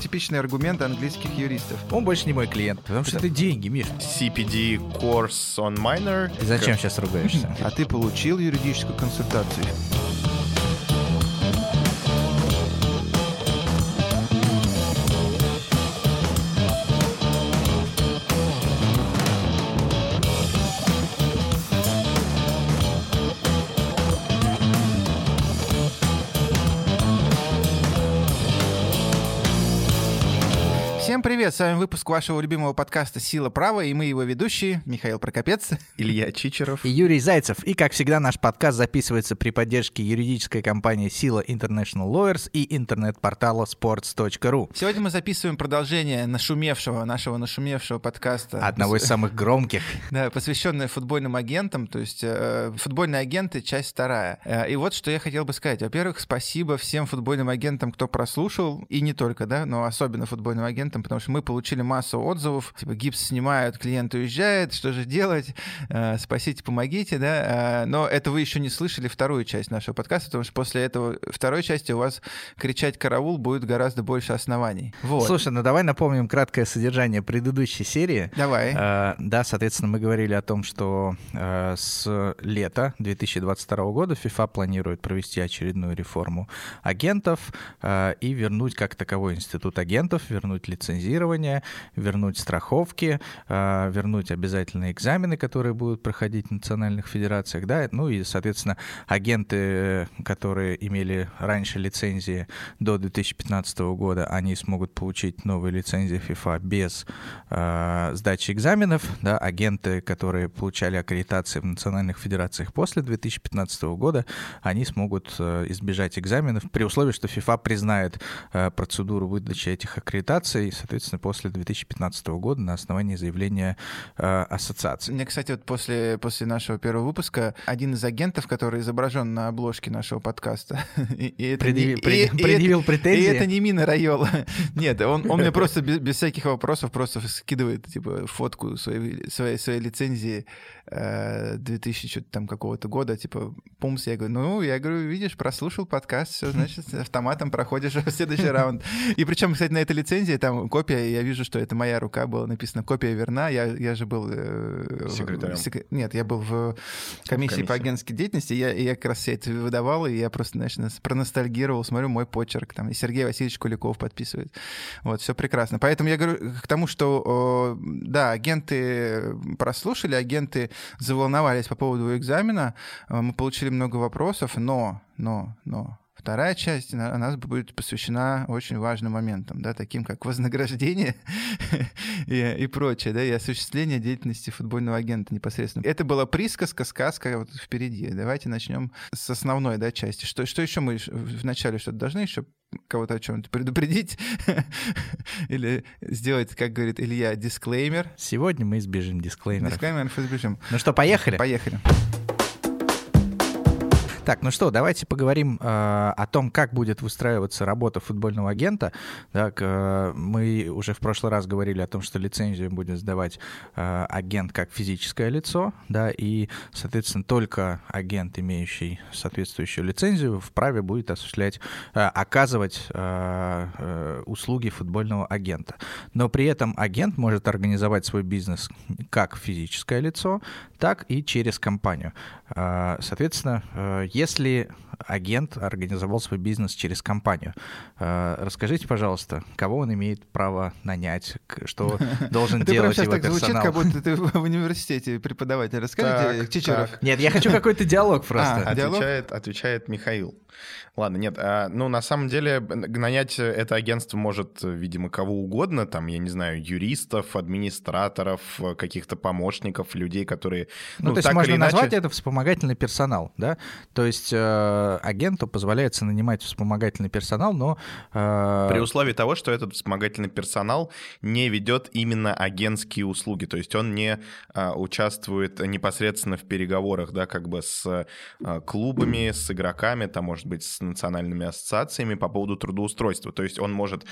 типичный аргумент английских юристов. Он больше не мой клиент, потому что это деньги, Миш. CPD course on minor. Зачем сейчас ругаешься? А ты получил юридическую консультацию? С вами выпуск вашего любимого подкаста «Сила права» и мы его ведущие Михаил Прокопец. Илья Чичеров. И Юрий Зайцев. И, как всегда, наш подкаст записывается при поддержке юридической компании «Сила International Lawyers» и интернет-портала sports.ru. Сегодня мы записываем продолжение нашумевшего, нашего нашумевшего подкаста. Одного из самых громких. Да, посвященное футбольным агентам, то есть э, футбольные агенты, часть вторая. Э, и вот что я хотел бы сказать. Во-первых, спасибо всем футбольным агентам, кто прослушал, и не только, да, но особенно футбольным агентам, потому что мы получили массу отзывов, типа гипс снимают, клиент уезжает, что же делать, э, спасите, помогите, да, э, но это вы еще не слышали вторую часть нашего подкаста, потому что после этого второй части у вас кричать караул будет гораздо больше оснований. Вот. Слушай, ну давай напомним краткое содержание предыдущей серии. Давай. Э, да, соответственно, мы говорили о том, что э, с лета 2022 года FIFA планирует провести очередную реформу агентов э, и вернуть как таковой институт агентов, вернуть лицензирование, вернуть страховки, э, вернуть обязательные экзамены, которые будут проходить в национальных федерациях, да, ну и, соответственно, агенты, которые имели раньше лицензии до 2015 года, они смогут получить новые лицензии FIFA без э, сдачи экзаменов, да, агенты, которые получали аккредитации в национальных федерациях после 2015 года, они смогут э, избежать экзаменов при условии, что FIFA признает э, процедуру выдачи этих аккредитаций, соответственно, после 2015 года на основании заявления э, ассоциации. Мне, кстати, вот после, после нашего первого выпуска один из агентов, который изображен на обложке нашего подкаста, и, и это Предъяви- не- пред- и- предъявил претензии? И это не Мина Райола. Нет, он, он мне просто без, без всяких вопросов просто скидывает типа фотку своей, своей, своей лицензии э, 2000 что-то там какого-то года, типа пумс. Я говорю, ну, я говорю, видишь, прослушал подкаст, все, значит, автоматом проходишь в следующий раунд. И причем, кстати, на этой лицензии там копия, я вижу, что это моя рука, было написано копия верна. Я, я же был... э, в- Секретарем. сек- Нет, я был в комиссии по комиссии. агентской деятельности, я, я как раз все это выдавал, и я просто, знаешь, проностальгировал, смотрю, мой почерк, там, и Сергей Васильевич Куликов подписывает. Вот, все прекрасно. Поэтому я говорю к тому, что, да, агенты прослушали, агенты заволновались по поводу экзамена, э, мы получили много вопросов, но, но, но, Вторая часть на- у нас будет посвящена очень важным моментам, да, таким как вознаграждение и, и прочее, да, и осуществление деятельности футбольного агента непосредственно. Это была присказка, сказка вот впереди. Давайте начнем с основной, да, части. Что, что еще мы ш- в начале что-то должны еще кого-то о чем-то предупредить или сделать, как говорит Илья, дисклеймер. Сегодня мы избежим дисклеймеров. Дисклеймер избежим. Ну что, поехали? Поехали. Так, ну что, давайте поговорим э, о том, как будет выстраиваться работа футбольного агента. Так, э, мы уже в прошлый раз говорили о том, что лицензию будет сдавать э, агент как физическое лицо, да, и, соответственно, только агент, имеющий соответствующую лицензию, вправе будет осуществлять, э, оказывать э, э, услуги футбольного агента. Но при этом агент может организовать свой бизнес как физическое лицо, так и через компанию. А, Соответственно, э, если агент организовал свой бизнес через компанию, э, расскажите, пожалуйста, кого он имеет право нанять, что должен делать сейчас его так звучит, персонал. как будто ты в университете преподаватель. Расскажите, Чичеров. Нет, я хочу какой-то диалог просто. А? Отвечает, отвечает Михаил. Ладно, нет, а, ну, на самом деле, нанять это агентство может, видимо, кого угодно, там, я не знаю, юристов, администраторов, каких-то помощников, людей, которые, Ну, ну, то есть можно или иначе... назвать это вспомогательный персонал, да? То есть э, агенту позволяется нанимать вспомогательный персонал, но... э, При условии того, что этот вспомогательный персонал не ведет именно агентские услуги, то есть он не а, участвует непосредственно в переговорах, да, как бы с а, клубами, с игроками, там, может быть, с национальными ассоциациями по поводу трудоустройства. То есть он может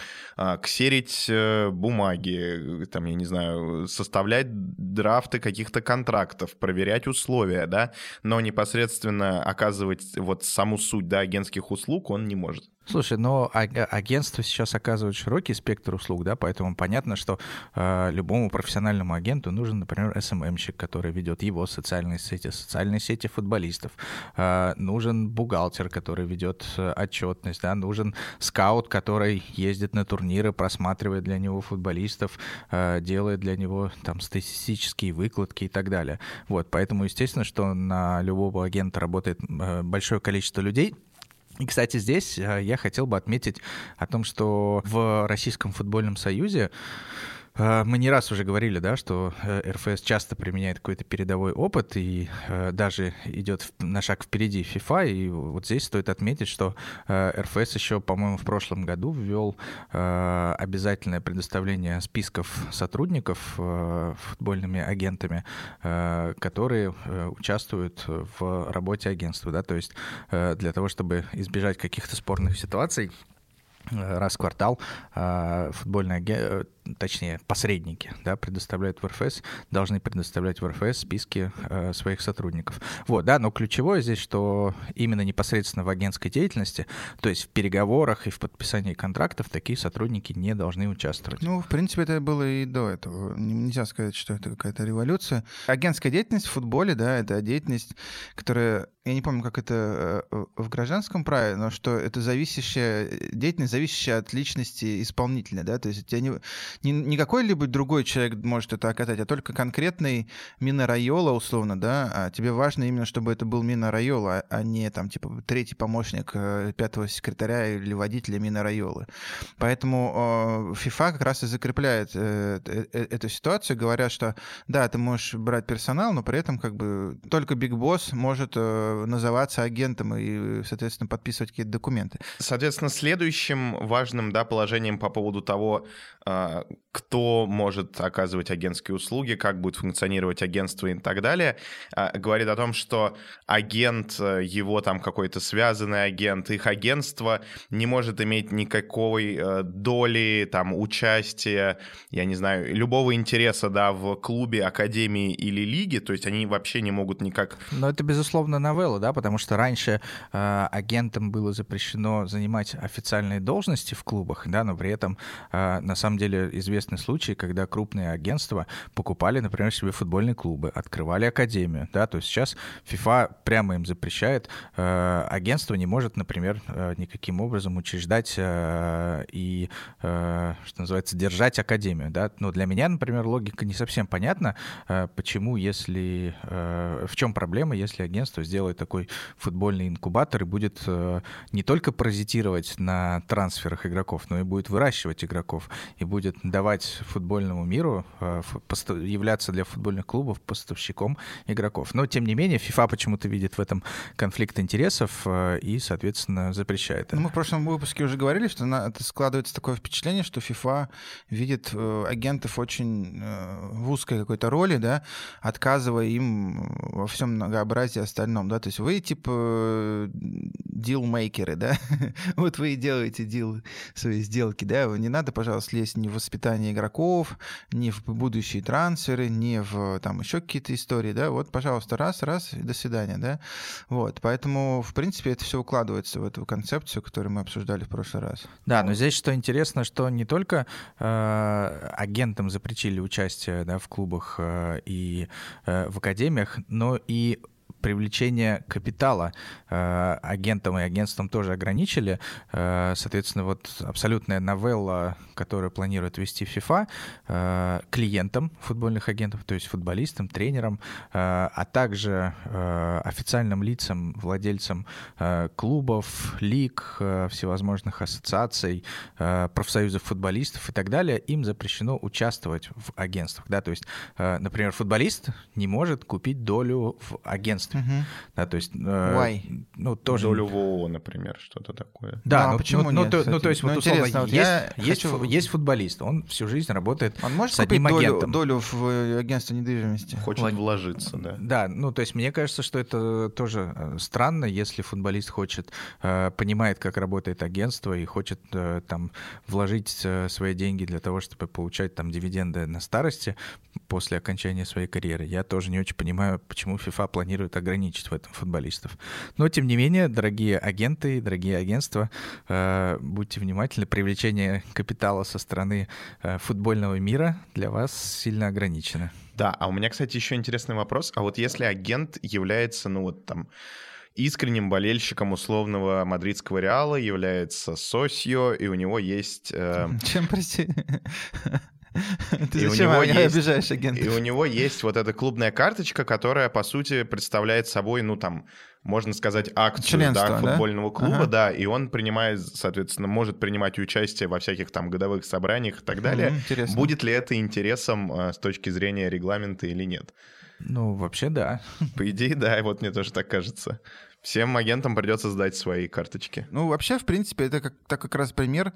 ксерить э, бумаги, там, я не знаю, составлять драфты каких-то контрактов, проверять условия, да, но непосредственно оказывать вот саму суть, да, агентских услуг он не может. Слушай, но агентство сейчас оказывает широкий спектр услуг, да, поэтому понятно, что э, любому профессиональному агенту нужен, например, СММщик, который ведет его социальные сети, социальные сети футболистов. Э, нужен бухгалтер, который ведет э, отчетность, да, нужен скаут, который ездит на турниры, просматривает для него футболистов, э, делает для него там статистические выкладки и так далее. Вот, поэтому естественно, что на любого агента работает э, большое количество людей, и, кстати, здесь э, я хотел бы отметить о том, что в Российском футбольном союзе мы не раз уже говорили, да, что э, РФС часто применяет какой-то передовой опыт и э, даже идет на шаг впереди FIFA. И вот здесь стоит отметить, что э, РФС еще, по-моему, в прошлом году ввел обязательное предоставление списков сотрудников футбольными агентами, которые участвуют в работе агентства. Да? То есть для того, чтобы избежать каких-то спорных ситуаций, раз в квартал футбольный агент точнее, посредники, да, предоставляют в РФС, должны предоставлять в РФС списки э, своих сотрудников. Вот, да, но ключевое здесь, что именно непосредственно в агентской деятельности, то есть в переговорах и в подписании контрактов такие сотрудники не должны участвовать. Ну, в принципе, это было и до этого. Нельзя сказать, что это какая-то революция. Агентская деятельность в футболе, да, это деятельность, которая, я не помню, как это э, в гражданском праве, но что это зависящая деятельность, зависящая от личности исполнителя, да, то есть у тебя не, не, не какой-либо другой человек может это оказать, а только конкретный Мина Райола, условно, да, а тебе важно именно, чтобы это был Мина Райола, а не там, типа, третий помощник э, пятого секретаря или водителя Мина Райолы. Поэтому э, FIFA как раз и закрепляет э, эту ситуацию, говоря, что да, ты можешь брать персонал, но при этом как бы только Big Boss может называться агентом и, соответственно, подписывать какие-то документы. Соответственно, следующим важным да, положением по поводу того, кто может оказывать агентские услуги, как будет функционировать агентство и так далее, а, говорит о том, что агент, э, его там какой-то связанный агент, их агентство не может иметь никакой э, доли, там, участия, я не знаю, любого интереса, да, в клубе, академии или лиге, то есть они вообще не могут никак... Но это, безусловно, новелла, да, потому что раньше э, агентам было запрещено занимать официальные должности в клубах, да, но при этом, э, на самом деле, известны случаи, когда крупные агентства покупали, например, себе футбольные клубы, открывали академию, да, то есть сейчас FIFA прямо им запрещает, э, агентство не может, например, э, никаким образом учреждать э, и, что называется, держать академию, да, но для меня, например, логика не совсем понятна, почему, если, в чем проблема, если агентство сделает такой футбольный инкубатор и будет не только паразитировать на трансферах игроков, но и будет выращивать игроков и будет давать футбольному миру, э, являться для футбольных клубов поставщиком игроков. Но, тем не менее, FIFA почему-то видит в этом конфликт интересов э, и, соответственно, запрещает это. Ну, мы в прошлом выпуске уже говорили, что на, это складывается такое впечатление, что FIFA видит э, агентов очень в узкой какой-то роли, да, отказывая им во всем многообразии остальном, да, то есть вы, типа, дилмейкеры, да, вот вы и делаете дел, свои сделки, да, не надо, пожалуйста, лезть не в воспитание игроков, не в будущие трансферы, не в там еще какие-то истории, да, вот, пожалуйста, раз, раз, и до свидания, да, вот, поэтому, в принципе, это все укладывается в эту концепцию, которую мы обсуждали в прошлый раз. Да, но здесь что интересно, что не только э, агентам запретили участие да, в клубах э, и э, в академиях, но и привлечение капитала э, агентам и агентствам тоже ограничили. Э, соответственно, вот абсолютная новелла, которую планирует вести FIFA, э, клиентам футбольных агентов, то есть футболистам, тренерам, а также официальным лицам, владельцам клубов, лиг, всевозможных ассоциаций, профсоюзов футболистов и так далее, им запрещено участвовать в агентствах. Да? То есть, например, футболист не может купить долю в агентстве агентстве. Угу. Да, то есть... Э, Why? Ну, тоже... Долю в ООО, например, что-то такое. Да, ну, а ну, почему ну, нет? Ну, то, ну, то есть, ну, вот, условно, вот есть, есть, хочу... есть футболист, он всю жизнь работает он может с одним долю, агентом. долю в э, агентство недвижимости? Хочет Влад... вложиться, да. Да, ну, то есть мне кажется, что это тоже э, странно, если футболист хочет, понимает, как работает агентство и хочет там вложить свои деньги для того, чтобы получать там дивиденды на старости после окончания своей карьеры. Я тоже не очень понимаю, почему FIFA планирует ограничить в этом футболистов. Но, тем не менее, дорогие агенты, дорогие агентства, э, будьте внимательны, привлечение капитала со стороны э, футбольного мира для вас сильно ограничено. Да, а у меня, кстати, еще интересный вопрос. А вот если агент является, ну вот там, искренним болельщиком условного мадридского Реала, является Сосио, и у него есть... Э... Чем, прости? Ты и зачем у него есть, обижаешь агента? И у него есть вот эта клубная карточка, которая, по сути, представляет собой, ну, там, можно сказать, акцию Членство, да, футбольного да? клуба, ага. да, и он принимает, соответственно, может принимать участие во всяких там годовых собраниях и так далее. Интересно. Будет ли это интересом э, с точки зрения регламента или нет? Ну, вообще да. По идее, да, вот мне тоже так кажется. Всем агентам придется сдать свои карточки. Ну, вообще, в принципе, это как, так как раз пример,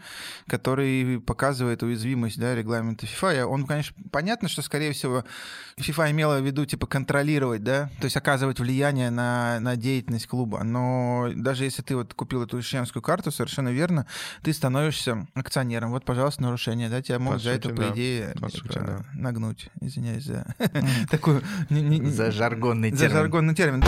который показывает уязвимость да, регламента FIFA. Он, конечно, понятно, что, скорее всего, FIFA имела в виду, типа, контролировать, да, то есть оказывать влияние на, на деятельность клуба. Но даже если ты вот купил эту членскую карту, совершенно верно, ты становишься акционером. Вот, пожалуйста, нарушение, да, тебя могут за это, по идее, типа, нагнуть. Извиняюсь за такую... За жаргонный термин. За жаргонный термин.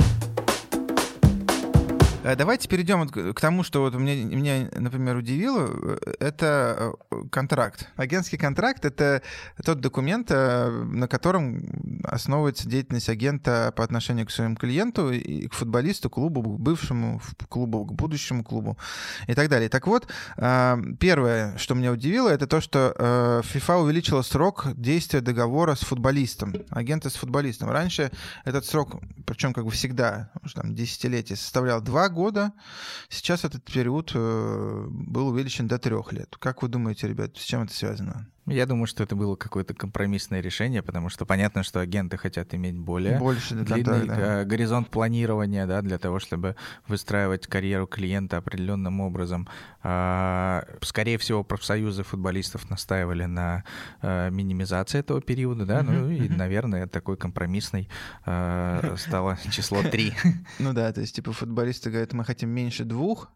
Э, давайте перейдем к тому, что вот меня, меня, например, удивило. Э, это э, контракт. Агентский контракт — это тот документ, на котором основывается деятельность агента по отношению к своему клиенту и к футболисту, клубу, к бывшему клубу, к будущему клубу и так далее. Так вот, первое, что меня удивило, это то, что FIFA увеличила срок действия договора с футболистом, агента с футболистом. Раньше этот срок, причем как бы всегда, там, десятилетие, составлял два года, года. Сейчас этот период э, был увеличен до трех лет. Как вы думаете, ребят, с чем это связано? Я думаю, что это было какое-то компромиссное решение, потому что понятно, что агенты хотят иметь более Больше длинный контакт, да. Э, горизонт планирования, да, для того, чтобы выстраивать карьеру клиента определенным образом. А, скорее всего, профсоюзы футболистов настаивали на э, минимизации этого периода, да, ну и, наверное, такой компромиссный э, стало число три. Ну да, то есть типа футболисты говорят, мы хотим меньше двух,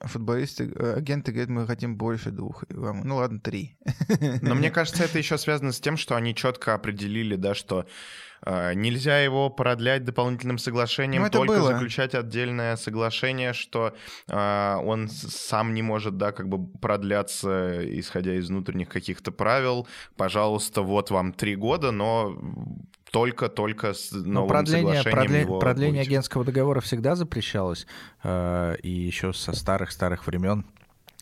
футболисты, э, агенты говорят, мы хотим больше двух. Ну ладно, три. Но мне кажется, это еще связано с тем, что они четко определили, да, что э, нельзя его продлять дополнительным соглашением, ну, только было. заключать отдельное соглашение, что э, он сам не может, да, как бы продляться, исходя из внутренних каких-то правил. Пожалуйста, вот вам три года, но только-только с новым Но продление, соглашением продле, продление агентского договора всегда запрещалось, э, и еще со старых-старых времен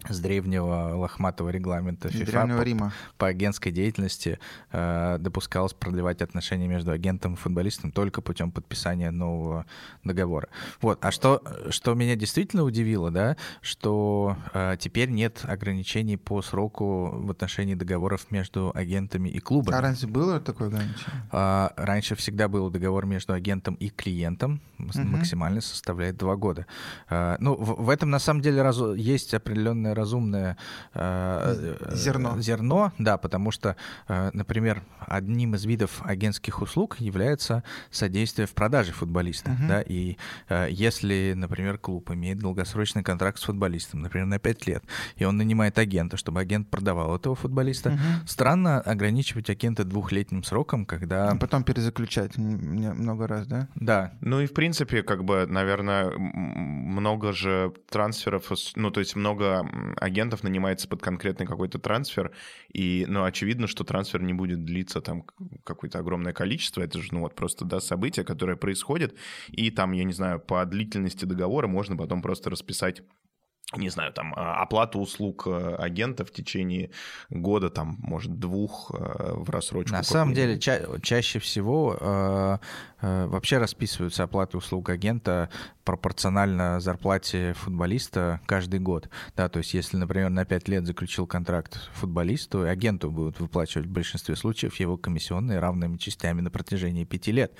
с древнего лохматого регламента FIFA по, Рима. по агентской деятельности э, допускалось продлевать отношения между агентом и футболистом только путем подписания нового договора. Вот. А что, что меня действительно удивило, да, что э, теперь нет ограничений по сроку в отношении договоров между агентами и клубами. А раньше было такое ограничение? Э, раньше всегда был договор между агентом и клиентом, угу. максимально составляет два года. Э, ну, в, в этом на самом деле раз, есть определенная определенное разумное э, зерно. зерно, да, потому что, э, например, одним из видов агентских услуг является содействие в продаже футболиста, uh-huh. да, и э, если, например, клуб имеет долгосрочный контракт с футболистом, например, на 5 лет, и он нанимает агента, чтобы агент продавал этого футболиста, uh-huh. странно ограничивать агента двухлетним сроком, когда... А потом перезаключать много раз, да? Да. Ну и, в принципе, как бы, наверное, много же трансферов, ну, то есть много агентов нанимается под конкретный какой-то трансфер, и, ну, очевидно, что трансфер не будет длиться там какое-то огромное количество, это же, ну, вот просто, да, событие, которое происходит, и там, я не знаю, по длительности договора можно потом просто расписать не знаю, там, а, оплату услуг э, агента в течение года, там, может, двух э, в рассрочку. На самом деле, ча- чаще всего э, э, вообще расписываются оплаты услуг агента пропорционально зарплате футболиста каждый год. Да, то есть, если, например, на 5 лет заключил контракт футболисту, агенту будут выплачивать в большинстве случаев его комиссионные равными частями на протяжении 5 лет.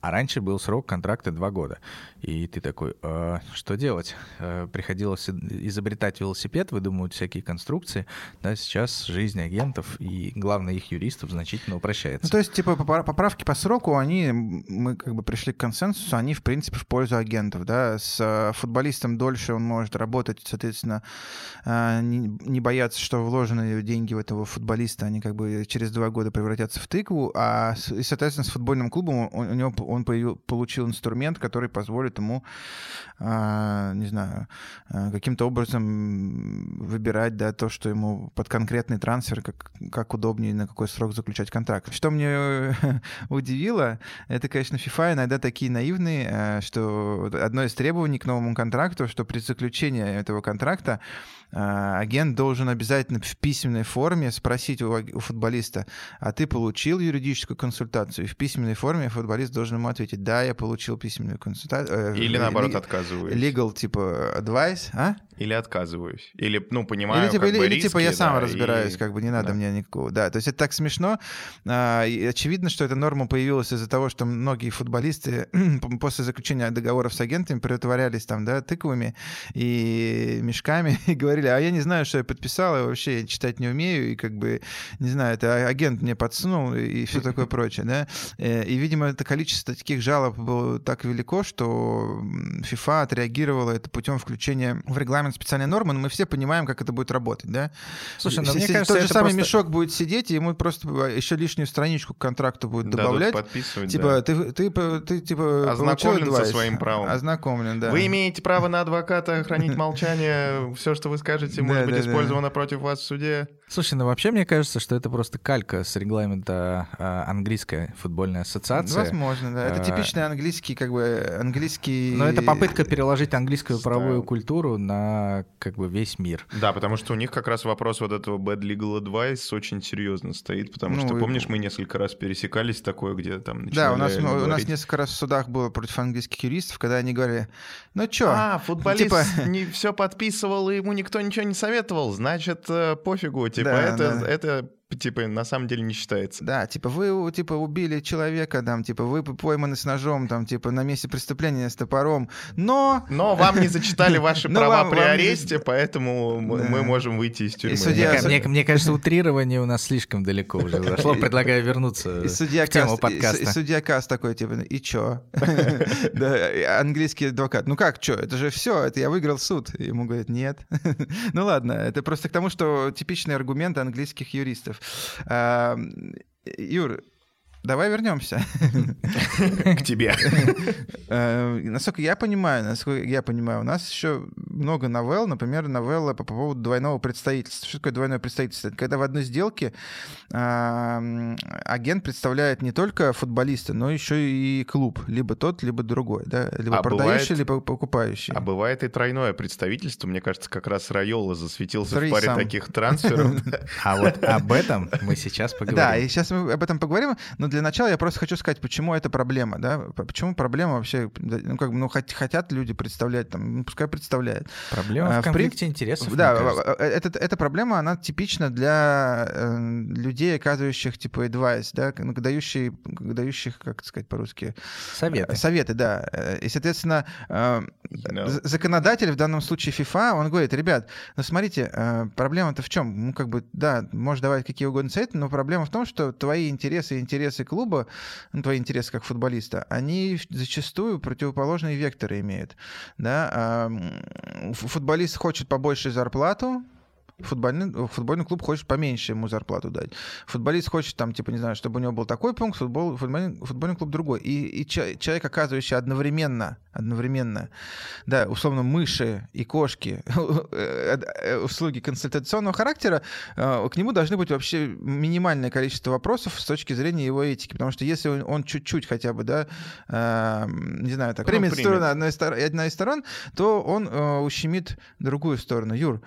А раньше был срок контракта 2 года. И ты такой, э, что делать? Э, приходилось изобретать велосипед, выдумывать всякие конструкции. Да, сейчас жизнь агентов и, главное, их юристов значительно упрощается. Ну, то есть, типа, поправки по сроку, они, мы как бы пришли к консенсусу, они, в принципе, в пользу агентов, да? Да, с э, футболистом дольше он может работать, соответственно, э, не, бояться, что вложенные деньги в этого футболиста, они как бы через два года превратятся в тыкву, а, и, соответственно, с футбольным клубом он, у него он получил инструмент, который позволит ему, не знаю, каким-то образом выбирать, да, то, что ему под конкретный трансфер, как, как удобнее, на какой срок заключать контракт. Что мне удивило, это, конечно, FIFA иногда такие наивные, э, что одно из требований к новому контракту, что при заключении этого контракта агент должен обязательно в письменной форме спросить у, у футболиста, а ты получил юридическую консультацию? И в письменной форме футболист должен ему ответить, да, я получил письменную консультацию. Э, Или наоборот ли, отказываюсь. Legal, типа, advice, а? Или отказываюсь. Или, ну, понимаю, или, типа, или, или, риски, типа я да, сам разбираюсь, и... как бы не надо да. мне никакого. Да, то есть это так смешно. А, и очевидно, что эта норма появилась из-за того, что многие футболисты после заключения договоров с агентами притворялись там, да, тыквами и мешками и говорили, а я не знаю, что я подписал, я вообще читать не умею, и как бы, не знаю, это агент мне подсунул и все такое прочее, да. Э, и, видимо, это количество таких жалоб было так велико, что FIFA отреагировала это путем включения в регламент специальной нормы, но мы все понимаем, как это будет работать, да. Слушай, ну, Все- мне кажется, тот же самый просто- мешок будет сидеть, и ему просто еще лишнюю страничку к контракту будет Дадут добавлять. подписывать, Типа, да. ты, ты, ты, ты, типа, Ознакомлен со своим правом. Ознакомлен, да. Вы имеете право на адвоката хранить молчание. Все, что вы скажете, может Да, быть да, использовано против вас в суде. Слушай, ну вообще мне кажется, что это просто калька с регламента а, английской футбольной ассоциации. Возможно, да. Это А, типичный английский, как бы, английский... Но это попытка переложить английскую Стайл. правовую культуру на как бы весь мир. Да, потому что у них как раз вопрос вот этого bad legal advice очень серьезно стоит, потому Ну, что, и- помнишь, мы несколько раз пересекались такое, где там Да, у нас, начинали у нас говорить, несколько раз в судах было против английских юристов, когда они говорили, ну чё, А, футболист типа- не все подписывал, и ему никто ничего не советовал, значит, э, пофигу, типа, Да, это, да. это, типа, на самом деле не считается. Да, типа вы типа убили человека, там, типа вы пойманы с ножом, там, типа на месте преступления с топором, но Но вам не зачитали ваши права при аресте, поэтому мы можем выйти из тюрьмы. Мне, кажется, утрирование у нас слишком далеко уже зашло. Предлагаю вернуться и судья в тему подкаста. и судья Кас такой, типа, и чё? Английский адвокат, ну как, чё, это же все, это я выиграл суд. Ему говорят, нет. Ну ладно, это просто к тому, что типичные аргументы английских юристов. А, Юр, давай вернемся. к тебе. Э, Насколько я понимаю, насколько я понимаю, у нас еще много новелл, например, новелла по поводу двойного представительства. Что такое двойное представительство? Это когда в одной сделке а, агент представляет не только футболиста, но еще и клуб, либо тот, либо другой, да, либо А продающий, бывает- либо покупающий. А бывает и тройное представительство. Мне кажется, как раз Райола засветился в паре таких трансферов. А вот об этом мы сейчас поговорим. Да, и сейчас мы об этом поговорим, но для начала я просто хочу сказать, почему это проблема, да, почему проблема вообще, ну, как бы, ну, хот- хотят люди представлять, там, ну, пускай представляют. Проблема А, в конфликте интересов. Да, э, это, эта проблема, она типична для э, людей, оказывающих, типа, advice, да, ну, дающие, дающих, как сказать по-русски, Советы. Э, Советы, да. Э, И, соответственно, э, з- законодатель, в данном случае FIFA, он говорит, ребят, ну смотрите, э, проблема-то в чем? Ну, как бы, да, можешь давать какие угодно советы, но проблема в том, что твои интересы и интересы клуба, ну, твои интересы как футболиста, они зачастую противоположные векторы имеют. Да? Футболист хочет побольше зарплату, Футбольный, футбольный клуб хочет поменьше ему зарплату дать. Футболист хочет, там, типа, не знаю, чтобы у него был такой пункт, футбол, футбольный, футбольный клуб другой. И, и человек, оказывающий одновременно, одновременно, да, условно, мыши и кошки, э, э, услуги консультационного характера, э, к нему должны быть вообще минимальное количество вопросов с точки зрения его этики. Потому что если он, он чуть-чуть хотя бы, да, э, не знаю, так, Ну, примет примет. сторону одной, одной из сторон, то он э, ущемит другую сторону. Юр,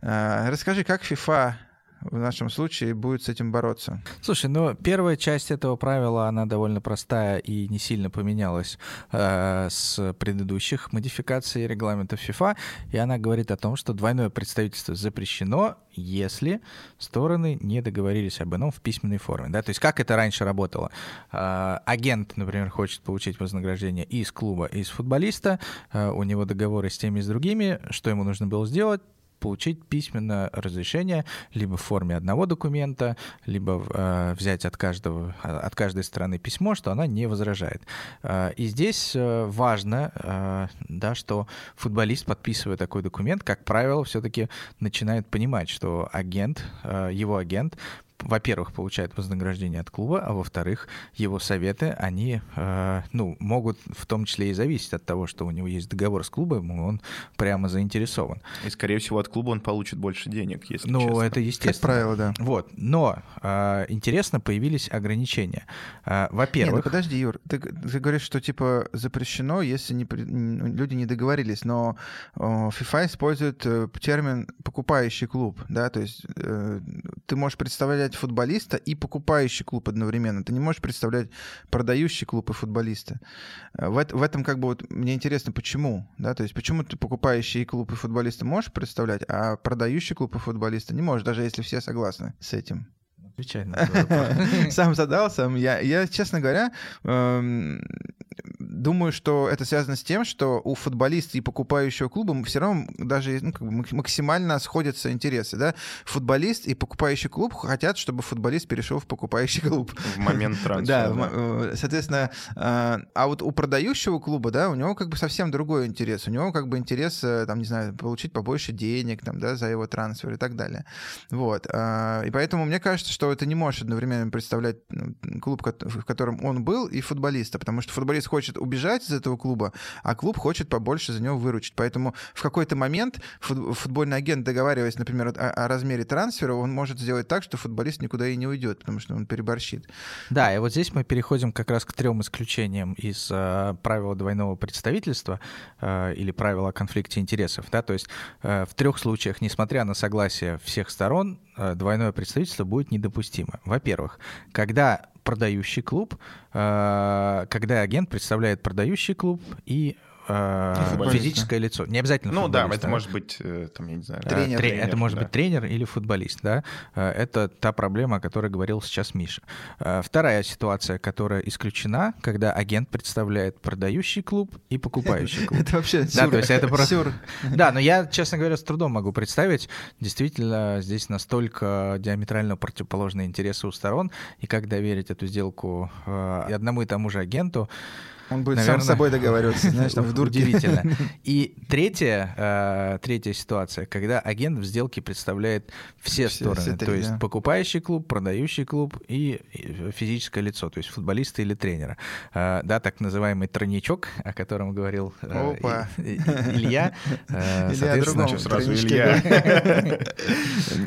э, расскажи, как FIFA в нашем случае будет с этим бороться? Слушай, ну первая часть этого правила, она довольно простая и не сильно поменялась э, с предыдущих модификаций регламента FIFA, и она говорит о том, что двойное представительство запрещено, если стороны не договорились об ином в письменной форме. Да? То есть как это раньше работало? Э, агент, например, хочет получить вознаграждение и из клуба, и из футболиста, э, у него договоры с теми и с другими, что ему нужно было сделать? Получить письменное разрешение либо в форме одного документа, либо э, взять от, каждого, от каждой стороны письмо, что она не возражает. Э, и здесь э, важно, э, да, что футболист, подписывая такой документ, как правило, все-таки начинает понимать, что агент, э, его агент во-первых, получает вознаграждение от клуба, а во-вторых, его советы, они, э, ну, могут в том числе и зависеть от того, что у него есть договор с клубом, и он прямо заинтересован. И, скорее всего, от клуба он получит больше денег, если Ну, честно. это естественно. Как правило, да. Вот, но э, интересно, появились ограничения. Э, Не, ну во-первых... подожди, Юр, ты, ты говоришь, что типа запрещено, если не, при- н- люди не договорились, но э, FIFA использует э, термин покупающий клуб, да, то есть э, ты можешь представлять футболиста и покупающий клуб одновременно. Ты не можешь представлять продающий клуб и футболиста. Э, В, в этом как бы вот мне интересно, почему, да, то есть почему ты покупающий клуб и футболиста можешь представлять, а продающий клуб и футболиста не можешь, даже если все согласны с этим. Отвечай на. Сам задал, сам. Я, я честно говоря, эм, думаю, что это связано с тем, что у футболиста и покупающего клуба все равно даже ну, как бы мак- максимально сходятся интересы. Да? Футболист и покупающий клуб хотят, чтобы футболист перешел в покупающий клуб. В момент Да, трансфера. мо- э, соответственно, э, а вот у продающего клуба, да, у него как бы совсем другой интерес. У него как бы интерес, э, там, не знаю, получить побольше денег, там, да, за его трансфер и так далее. Вот. а, И поэтому мне кажется, что это не может одновременно представлять ну, клуб, в котором он был, и футболиста, потому что футболист хочет убежать из этого клуба, а клуб хочет побольше за него выручить. Поэтому в какой-то момент фут- футбольный агент, договариваясь, например, о, о размере трансфера, он может сделать так, что футболист никуда и не уйдет, потому что он переборщит. Да, и вот здесь мы переходим как раз к трем исключениям из э, правила двойного представительства э, или правила о конфликте интересов. Да? То есть э, в трех случаях, несмотря на согласие всех сторон, э, двойное представительство будет недопустимо. Во-первых, когда продающий клуб, э, когда агент представляет продающий клуб и э, физическое лицо. Не обязательно Ну да, это может быть, э, там, я не знаю... Тренер. тре- это может да. быть тренер или футболист, да. Э, Это та проблема, о которой говорил сейчас Миша. Э, Вторая ситуация, которая исключена, когда агент представляет продающий клуб и покупающий клуб. Это вообще Да, то есть это просто... Да, но я, честно говоря, с трудом могу представить. Действительно, здесь настолько диаметрально противоположные интересы у сторон, и как доверить эту сделку одному и тому же агенту, Он будет Наверное. сам с собой договариваться, знаешь, там в дурке. Удивительно. И третья, э, третья ситуация, когда агент в сделке представляет все, Все- стороны, все три, то есть да. покупающий клуб, продающий клуб и физическое лицо, то есть футболиста или тренера. Э, да, так называемый тройничок, о котором говорил э, Опа. Илья. Илья другому сразу Илья.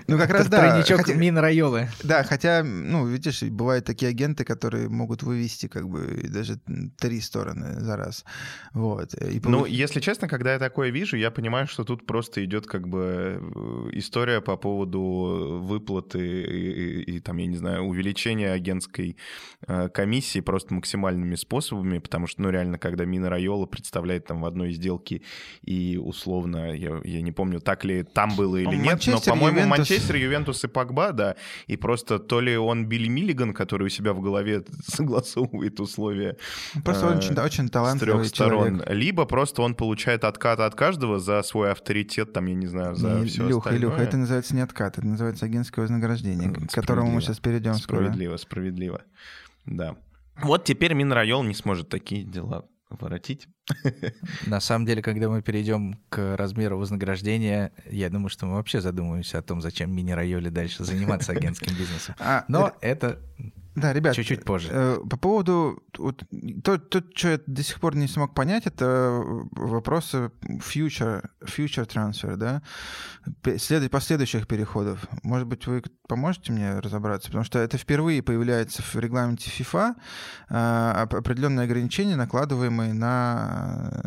Ну, как раз да. Тройничок Минрайолы. Да, хотя, ну, видишь, бывают такие агенты, которые могут вывести как бы даже три стороны за раз. Вот. И Ну, получ- если честно, когда я такое вижу, я понимаю, что тут просто идет как бы э, история по поводу выплаты и, и- и, там, я не знаю, увеличения агентской э, комиссии просто максимальными способами, потому что, ну, реально, когда Мина Райола представляет там в одной сделке и условно, я, я не помню, так ли там было или По-моему, нет, но, Манчестер, по-моему, Ювентус. Манчестер, Ювентус и Погба, да, и просто то ли он Билли Миллиган, который у себя в голове согласовывает условия Просто э, очень, очень с талантливый трех сторон. человек. Либо просто он получает откат от каждого за свой авторитет, там, я не знаю, за Не, все Илюха, остальное. Илюха, это называется не откат, это называется агентское вознаграждение, к которому мы справедливо. сейчас перейдем скоро. Справедливо, справедливо. Да. Вот теперь Минрайол не сможет такие дела воротить. На самом деле, когда мы перейдем к размеру вознаграждения, я думаю, что мы вообще задумаемся о том, зачем мини-райоле дальше заниматься агентским бизнесом. А, Но это Да, ребят, чуть-чуть позже. э, по поводу... Вот, то, то, что я до сих пор не смог понять, это вопросы future, future transfer, да, след- последующих переходов. Может быть, вы поможете мне разобраться? Потому что это впервые появляется в регламенте FIFA э, оп- определенные ограничения, накладываемые на,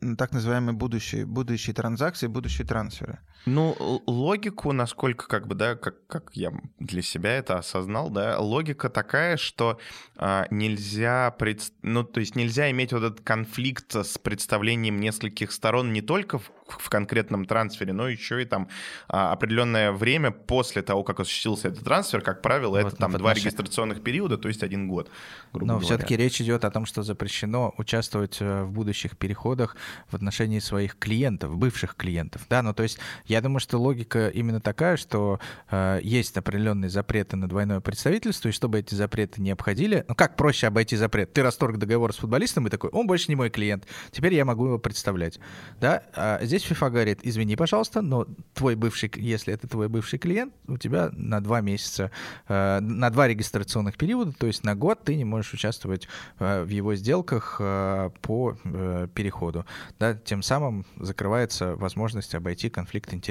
на так называемые будущие, будущие транзакции, будущие трансферы. Ну, логику, насколько, как бы, да, как, как я для себя это осознал, да, логика такая, что а, нельзя, пред... ну, то есть нельзя иметь вот этот конфликт с представлением нескольких сторон не только в в конкретном трансфере, но еще и там а, определенное время после того, как осуществился этот трансфер, как правило, вот, это там два регистрационных периода, то есть один год. Но все-таки речь идет о том, что запрещено участвовать э, в будущих переходах в отношении своих клиентов, бывших клиентов. Да, ну то есть я думаю, что логика именно такая, что э, есть определенные запреты на двойное представительство, и чтобы эти запреты не обходили, ну как проще обойти запрет? Ты расторг договор с футболистом и такой, он больше не мой клиент, теперь я могу его представлять. Да, а здесь FIFA говорит, извини, пожалуйста, но твой бывший, если это твой бывший клиент, у тебя на два месяца, э, на два регистрационных периода, то есть на год ты не можешь участвовать э, в его сделках э, по э, переходу. Да, тем самым закрывается возможность обойти конфликт интересов.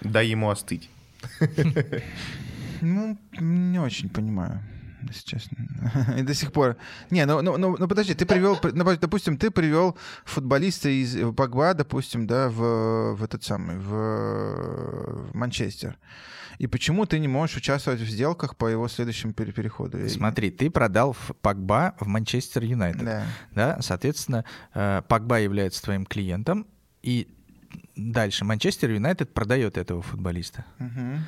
Дай ему остыть. Ну, не очень понимаю если честно. И до сих пор. Не, ну, ну, ну, ну подожди, ты привел, ну, допустим, ты привел футболиста из Багба, допустим, да, в, в этот самый, в, в Манчестер. И почему ты не можешь участвовать в сделках по его следующему переходу? Смотри, ты продал Пагба в Манчестер Юнайтед. Да. да. Соответственно, э, Пагба является твоим клиентом, и дальше Манчестер Юнайтед продает этого футболиста. Угу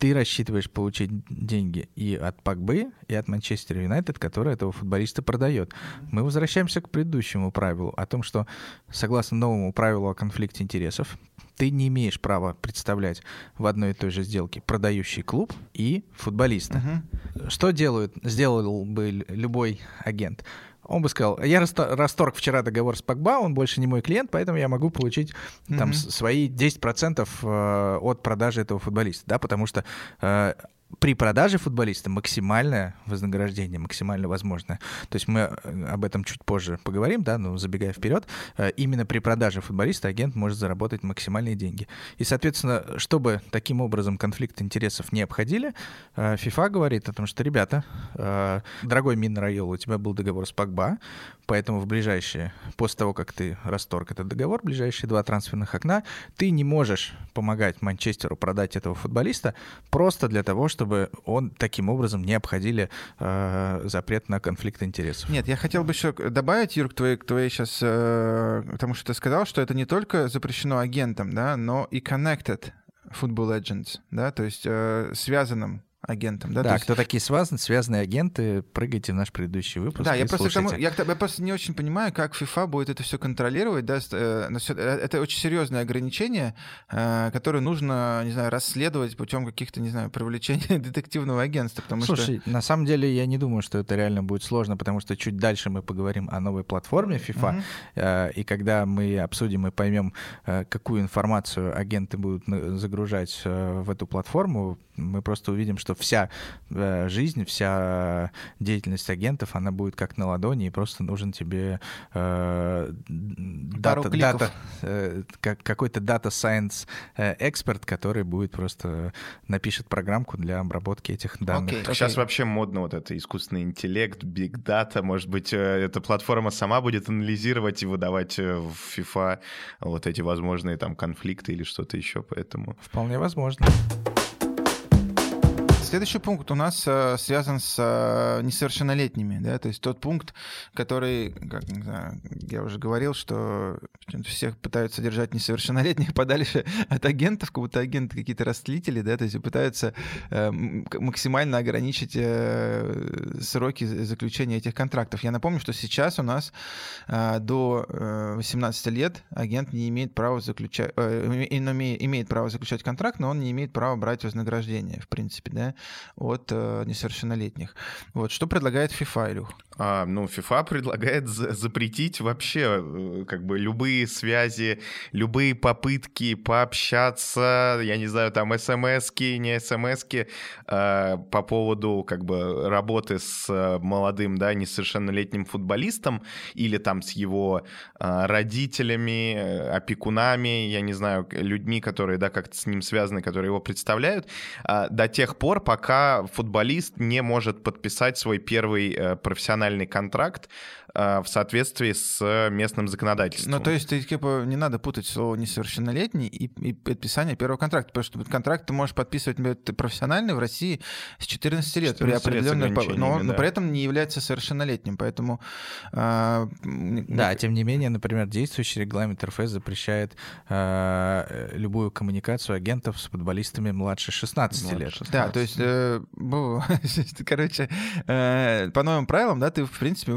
ты рассчитываешь получить деньги и от Пакбы, и от Манчестер Юнайтед, который этого футболиста продает. Мы возвращаемся к предыдущему правилу о том, что согласно новому правилу о конфликте интересов, ты не имеешь права представлять в одной и той же сделке продающий клуб и футболиста. Uh-huh. Что делают, сделал бы любой агент? Он бы сказал, я расторг вчера договор с Пакба, он больше не мой клиент, поэтому я могу получить mm-hmm. там свои 10% э, от продажи этого футболиста, да, потому что э, при продаже футболиста максимальное вознаграждение, максимально возможное. То есть мы э, об этом чуть позже поговорим, да, но забегая вперед, э, именно при продаже футболиста агент может заработать максимальные деньги. И, соответственно, чтобы таким образом конфликт интересов не обходили, э, FIFA говорит о том, что, ребята, дорогой Мин Райол, у тебя был договор с Пакба, поэтому в ближайшие, после того, как ты расторг этот договор, ближайшие два трансферных окна, ты не можешь помогать Манчестеру продать этого футболиста просто для того, чтобы он таким образом не обходили э, запрет на конфликт интересов. Нет, я хотел бы еще добавить, Юр, к твоей, к твоей сейчас, э, потому что ты сказал, что это не только запрещено агентам, да, но и connected Football Legends, да, то есть э, связанным агентом. Да, да есть... кто такие связаны, связанные агенты, прыгайте в наш предыдущий выпуск. Да, я просто, тому, я, я просто не очень понимаю, как FIFA будет это все контролировать. Да, э, э, это очень серьезное ограничение, э, которое нужно, не знаю, расследовать путем каких-то, не знаю, привлечения детективного агентства. Потому Слушай, что... на самом деле я не думаю, что это реально будет сложно, потому что чуть дальше мы поговорим о новой платформе FIFA, uh-huh. и когда мы обсудим и поймем, какую информацию агенты будут загружать в эту платформу, мы просто увидим, что вся э, жизнь, вся деятельность агентов, она будет как на ладони, и просто нужен тебе э, дата, дата, э, как, какой-то data science э, эксперт, который будет просто напишет программку для обработки этих данных. Okay, okay. Сейчас вообще модно вот это искусственный интеллект, big data, может быть, э, эта платформа сама будет анализировать и выдавать э, в FIFA вот эти возможные там конфликты или что-то еще, поэтому... Вполне возможно. Следующий пункт у нас э, связан с э, несовершеннолетними, да, то есть тот пункт, который, как не знаю, я уже говорил, что всех пытаются держать несовершеннолетних подальше от агентов, как будто агенты какие-то растлители, да, то есть пытаются э, максимально ограничить э, сроки заключения этих контрактов. Я напомню, что сейчас у нас э, до э, 18 лет агент не имеет права заключать, э, имеет право заключать контракт, но он не имеет права брать вознаграждение, в принципе, да от э, несовершеннолетних. Вот, что предлагает FIFA, Илюх? А, ну, FIFA предлагает запретить вообще э, как бы любые связи, любые попытки пообщаться, я не знаю, там смс-ки, не смс-ки, э, по поводу как бы работы с э, молодым, да, несовершеннолетним футболистом или там с его э, родителями, э, опекунами, я не знаю, людьми, которые, да, как-то с ним связаны, которые его представляют, э, до тех пор, пока футболист не может подписать свой первый э, профессиональный контракт в соответствии с местным законодательством. Ну, то есть, ты, типа, не надо путать слово несовершеннолетний и, и подписание первого контракта, потому что контракт ты можешь подписывать, например, ты профессиональный в России с 14 лет 14 при определенной... Но, да. но при этом не является совершеннолетним, поэтому... А, да, тем не менее, например, действующий регламент РФС запрещает а, любую коммуникацию агентов с футболистами младше 16 младше лет. 16. Да, то есть, э, короче, э, по новым правилам, да, ты, в принципе,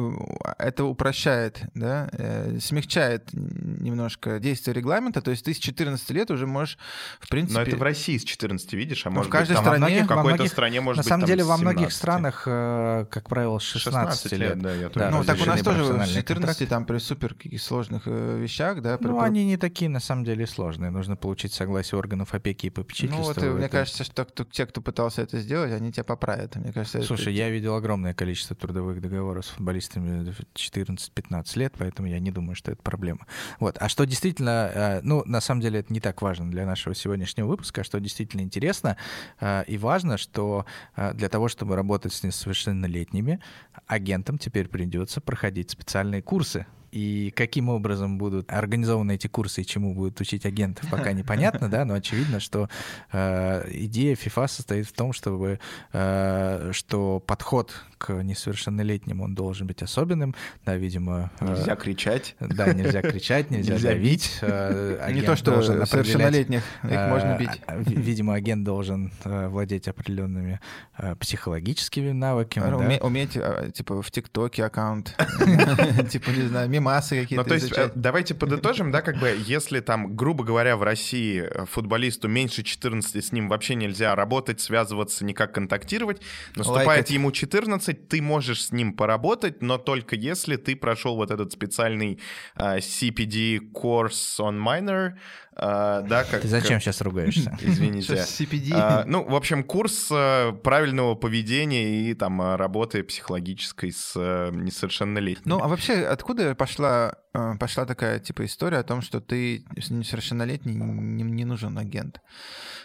это упрощает, да, э, смягчает немножко действие регламента, то есть ты с 14 лет уже можешь, в принципе... Но это в России с 14 видишь, а ну, может в каждой быть, там стране, в какой-то стране может На быть самом деле, там во многих 17. странах, э, как правило, с 16, 16 лет, да, я тоже Ну, так у нас тоже с профессиональные 14 контракты. там при супер каких сложных э, вещах, да, при- Ну, при- они не такие, на самом деле, сложные. Нужно получить согласие органов опеки и Ну попечительства. вот, и мне Это- кажется, что кто- те, кто пытался это сделать, они тебя поправят. Мне кажется, это- Слушай, я видел огромное количество трудовых договоров с футболистами 14-15 лет, поэтому я не думаю, что это проблема. Вот. А что действительно, э, ну, на самом деле это не так важно для нашего сегодняшнего выпуска, а что действительно интересно э, и важно, что э, для того, чтобы работать с несовершеннолетними, агентам теперь придется проходить специальные курсы. И каким образом будут организованы эти курсы и чему будут учить агентов, пока непонятно, да, но очевидно, что э, идея FIFA состоит в том, чтобы э, что подход к несовершеннолетним он должен быть особенным, да, видимо. э, Нельзя кричать. Да, нельзя кричать, нельзя, Нельзя давить. э, Не то, что совершеннолетних, их э, можно бить. а, ви- Видимо, агент должен э, владеть определенными э, психологическими навыками. Уметь, а, типа, в ТикТоке аккаунт, типа, не знаю, мимасы Ну, какие-то то есть, изучать. э, давайте подытожим, да, как бы, если там, грубо говоря, в России э, футболисту меньше 14, с ним вообще нельзя работать, связываться, никак контактировать, наступает Лайкать. ему 14, ты можешь с ним поработать, но только если ты прошел вот этот специальный э, CPD course on minor, э, да, как... Ты зачем сейчас ругаешься? Извините. Сейчас CPD. А, ну, в общем, курс э, правильного поведения и там э, работы психологической с э, несовершеннолетними. Ну, а вообще, откуда пошла, пошла такая, типа, история о том, что ты с- несовершеннолетний, не, не нужен агент?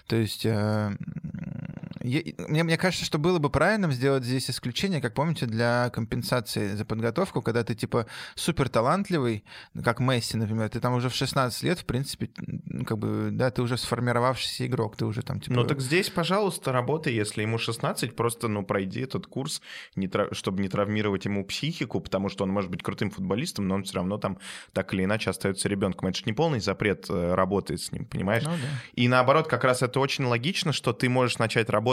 То есть, я- мне, мне кажется, что было бы правильным сделать здесь исключение, как помните, для компенсации за подготовку, когда ты, типа, супер талантливый, как Месси, например, ты там уже в 16 лет, в принципе, как бы, да, ты уже сформировавшийся игрок, ты уже там, типа... Ну так здесь, пожалуйста, работай, если ему 16, просто, ну, пройди этот курс, не тра- чтобы не травмировать ему психику, потому что он может быть крутым футболистом, но он все равно там так или иначе остается ребенком. Это же не полный запрет э, работает с ним, понимаешь? Ну да. И наоборот, как раз это очень логично, что ты можешь начать работать,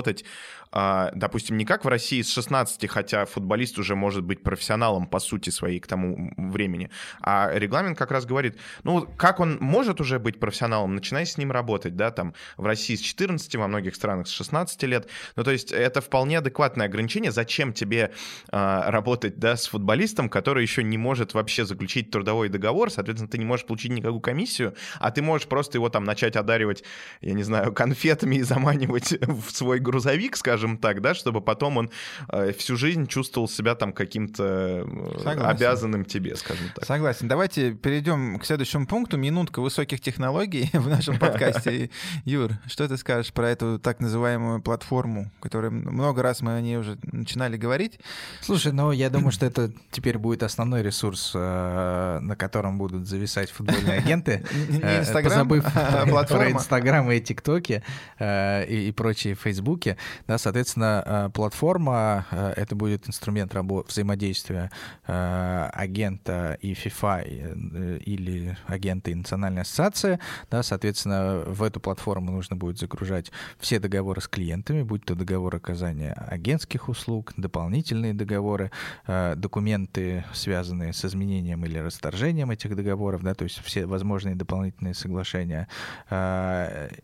а, допустим, не как в России с 16, хотя футболист уже может быть профессионалом по сути своей к тому времени, а регламент как раз говорит, ну, как он может уже быть профессионалом, начинай с ним работать, да, там в России с 14, во многих странах с 16 лет, ну, то есть это вполне адекватное ограничение, зачем тебе а, работать, да, с футболистом, который еще не может вообще заключить трудовой договор, соответственно, ты не можешь получить никакую комиссию, а ты можешь просто его там начать одаривать, я не знаю, конфетами и заманивать в свой грузовик, скажем так, да, чтобы потом он э, всю жизнь чувствовал себя там каким-то э, Согласен. обязанным тебе, скажем так. Согласен. Давайте перейдем к следующему пункту. Минутка высоких технологий в нашем подкасте. Юр, что ты скажешь про эту так называемую платформу, которую много раз мы о ней уже начинали говорить? Слушай, ну я думаю, что это теперь будет основной ресурс, э, на котором будут зависать футбольные агенты. Инстаграм, позабыв а про. Инстаграм и ТикТоки и, прочие Фейсбуки, да, соответственно, э, платформа э, это будет инструмент рабо- взаимодействия э, агента и FIFA или агента и национальной ассоциации, да, соответственно, в эту платформу нужно будет загружать все договоры с клиентами, будь то договор оказания агентских услуг, дополнительные договоры, документы, связанные с изменением или расторжением этих договоров, да, то есть все возможные дополнительные соглашения,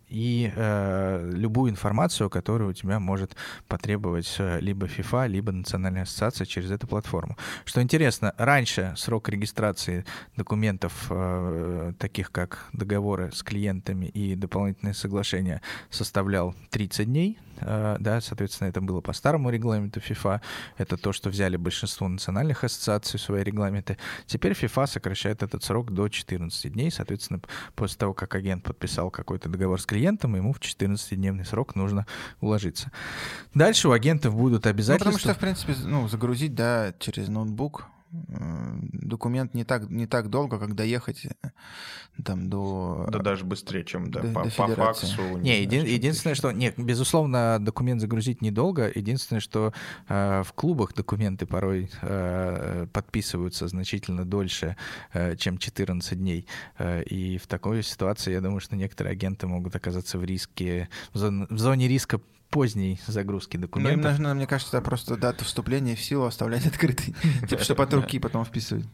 и любую информацию, которую у тебя может потребовать э, либо FIFA, либо Национальная ассоциация через эту платформу. Что интересно, раньше срок регистрации документов, э, таких как договоры с клиентами и дополнительные соглашения, составлял 30 дней, да, соответственно, это было по старому регламенту FIFA, это то, что взяли большинство национальных ассоциаций в свои регламенты. Теперь FIFA сокращает этот срок до 14 дней, соответственно, после того, как агент подписал какой-то договор с клиентом, ему в 14-дневный срок нужно уложиться. Дальше у агентов будут Ну, обязательства. потому что, в принципе, ну, загрузить, да, через ноутбук документ не так, не так долго, как доехать э, там до... Да даже быстрее, чем да, до, по, до по факсу. Не, знаю, еди- единственное, что... Нет, безусловно, документ загрузить недолго. Единственное, что э, в клубах документы порой э, подписываются значительно дольше, э, чем 14 дней. Э, и в такой ситуации, я думаю, что некоторые агенты могут оказаться в риске, в зоне, в зоне риска поздней загрузки Ну, им документов. нужно, мне кажется, просто дату вступления в силу оставлять открытой. Типа, чтобы от руки потом вписывать.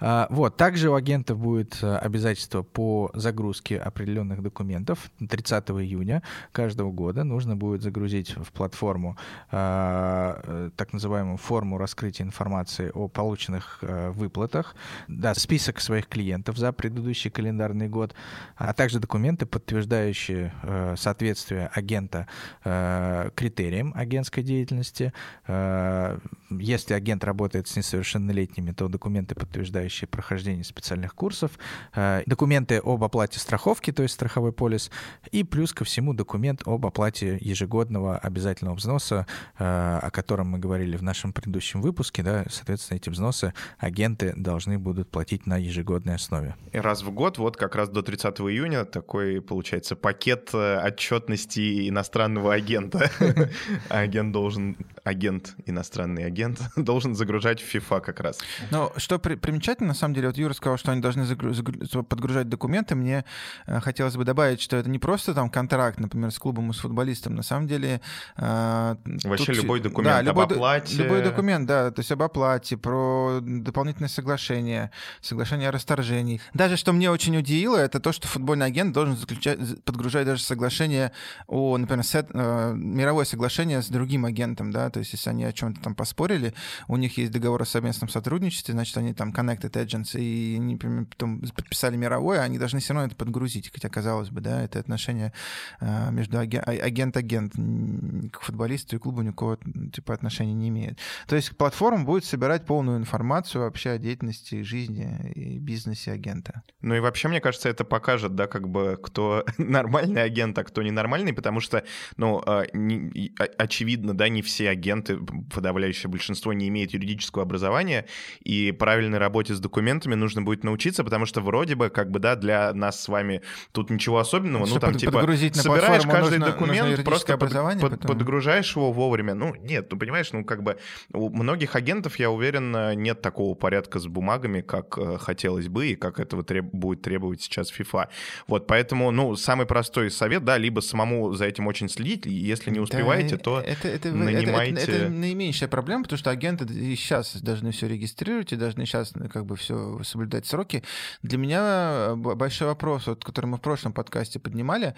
А, Вот. Также у агентов будет э, обязательство по загрузке определенных документов. 30 июня каждого года нужно будет загрузить в платформу а, э, так называемую форму раскрытия информации о полученных э, выплатах, да, список своих клиентов за предыдущий календарный год, а также документы, подтверждающие соответствие агента критериям агентской деятельности. Если агент работает с несовершеннолетними, то документы, подтверждающие прохождение специальных курсов, э, документы об оплате страховки, то есть страховой полис, и плюс ко всему документ об оплате ежегодного обязательного взноса, э, о котором мы говорили в нашем предыдущем выпуске. Да, соответственно, эти взносы агенты должны будут платить на ежегодной основе. И раз в год, вот как раз до 30 июня, такой, получается, пакет э, отчетности иностранного агента. Агент должен, агент, иностранный агент, должен загружать в FIFA как раз. Но что при- примечательно, на самом деле, вот Юра сказал, что они должны загру- загру- подгружать документы. Мне э, хотелось бы добавить, что это не просто там контракт, например, с клубом и с футболистом. На самом деле... э, Вообще тут- любой документ да, об любой, д- оплате. Любой документ, да, то есть об оплате, про дополнительное соглашение, соглашение о расторжении. Даже что мне очень удивило, это то, что футбольный агент должен заключать, подгружать даже соглашение о, например, сет- э, мировое соглашение с другим агентом, да, то есть если они о чем-то там поспорили, у них есть договор о совместном сотрудничестве, значит, они там connected agents, и они потом подписали мировое, они должны все равно это подгрузить, хотя, казалось бы, да, это отношение э, между а- агент-агент, к футболисту и клубу никакого типа отношения не имеет. То есть платформа будет собирать полную информацию вообще о деятельности, жизни и бизнесе агента. Ну и вообще, мне кажется, это покажет, да, как бы, кто нормальный агент, а кто ненормальный, потому что, ну, а, не- очевидно, да, не все агенты, подавляющее большинство не имеет юридического образования, и правильной работе с документами нужно будет научиться, потому что вроде бы, как бы, да, для нас с вами тут ничего особенного, ну, там, под- типа, собираешь каждый нужно- нужно документ, юридическое просто под- под- подгружаешь его вовремя. Ну, нет, ну, понимаешь, ну, как бы, у многих агентов, я уверен, нет такого порядка с бумагами, как э, хотелось бы, и как этого треб- будет требовать сейчас FIFA. Вот, поэтому, ну, самый простой совет, да, либо самому за этим очень следить, если не успеваете, Да, то это, это- нанимайте- Это, это наименьшая проблема, потому что агенты и сейчас должны все регистрировать, и должны сейчас как бы все соблюдать сроки. Для меня э, большой вопрос, вот, который мы в прошлом подкасте поднимали,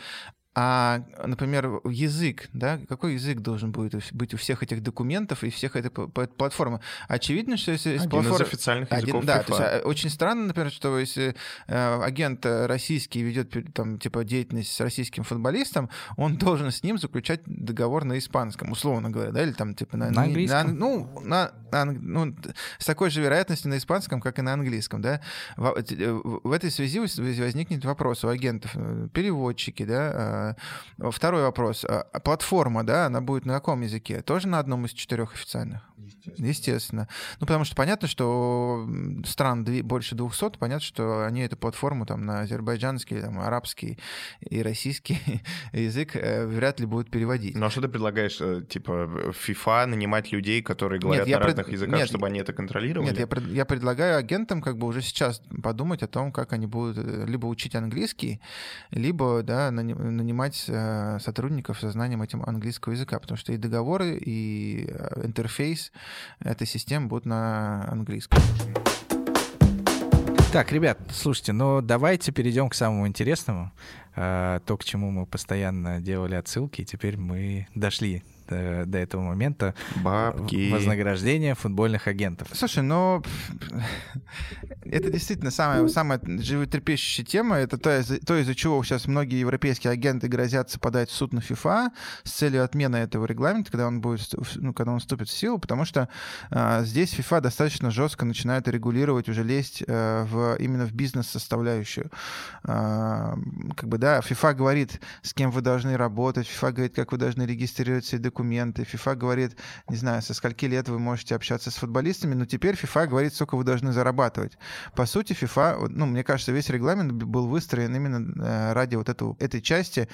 а, например, язык, да, какой язык должен будет быть у всех этих документов и всех этой платформы? Очевидно, что если... один из платформа- официальных один- языков да, FIFA. то есть, а, очень странно, например, что если э, агент э, российский ведет там типа деятельность с российским футболистом, он должен с ним заключать договор на испанском, условно говоря, да, или там типа на, На ан- английском. ну, на, на анг- ну, с такой же вероятностью на испанском, как и на английском, да. В, э, в- в этой связи воз- возникнет вопрос у агентов, переводчики, да. Второй вопрос: а платформа, да, она будет на каком языке? Тоже на одном из четырех официальных? Естественно. Ну, потому что понятно, что стран больше 200, понятно, что они эту платформу там на азербайджанский, там, арабский и российский язык э, вряд ли будут переводить. Ну а что ты предлагаешь, э, типа, FIFA нанимать людей, которые говорят я на пред- разных языках, нет, чтобы они это контролировали? Нет, я, пред- я предлагаю агентам как бы уже сейчас подумать о том, как они будут э, либо учить английский, либо да, нани- нанимать э, сотрудников со знанием этим английского языка, потому что и договоры, и э, интерфейс этой системы будут на английском. Так, ребят, слушайте, ну давайте перейдем к самому интересному. А, То, к чему мы постоянно делали отсылки, и теперь мы дошли до этого момента. Бабки. Вознаграждение футбольных агентов. Слушай, ну это действительно самая, самая животрепещущая тема. Это то, из- то, из-за чего сейчас многие европейские агенты грозятся подать в суд на FIFA с целью отмены этого регламента, когда он будет, ну, когда он вступит в силу, потому что а, здесь FIFA достаточно жестко начинает регулировать, уже лезть э, в, именно в бизнес-составляющую. А, как бы, да, FIFA говорит, с кем вы должны работать, FIFA говорит, как вы должны регистрировать свои документы, документы, FIFA говорит, не знаю, со скольки лет вы можете общаться с футболистами, но теперь FIFA говорит, сколько вы должны зарабатывать. По сути, FIFA, ну, мне кажется, весь регламент был выстроен именно э, ради вот эту, этой части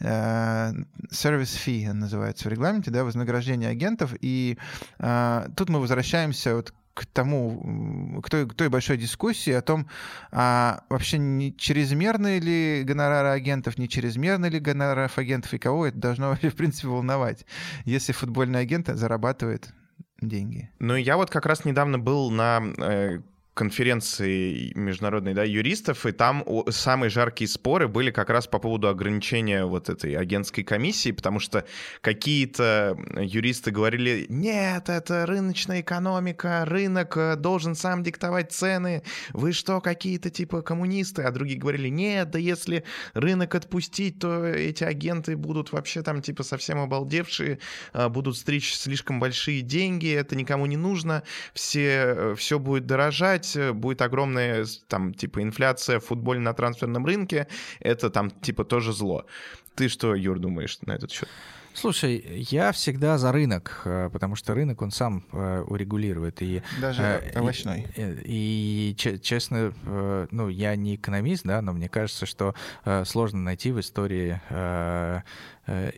э, service fee называется в регламенте, да, вознаграждение агентов, и э, тут мы возвращаемся вот к тому, к той, к той большой дискуссии о том, а вообще не чрезмерные ли гонорары агентов, не чрезмерны ли гонораров агентов, и кого это должно вообще, в принципе, волновать, если футбольный агент зарабатывает деньги. Ну, я вот как раз недавно был на э, конференции международной, да, юристов, и там самые жаркие споры были как раз по поводу ограничения вот этой агентской комиссии, потому что какие-то юристы говорили, нет, это рыночная экономика, рынок э, должен сам диктовать цены, вы что, какие-то типа коммунисты, а другие говорили, нет, да если рынок отпустить, то эти агенты будут вообще там типа совсем обалдевшие, а, будут стричь слишком большие деньги, это никому не нужно, все, э, все будет дорожать, ждать, э, будет огромная там типа инфляция в футболе на трансферном рынке, это там типа тоже зло. Ты что, Юр, думаешь на этот счет? Слушай, я всегда за рынок, э, потому что рынок он сам э, урегулирует. И, Даже овощной. И, и честно, ну, я не экономист, да, но мне кажется, что сложно найти в истории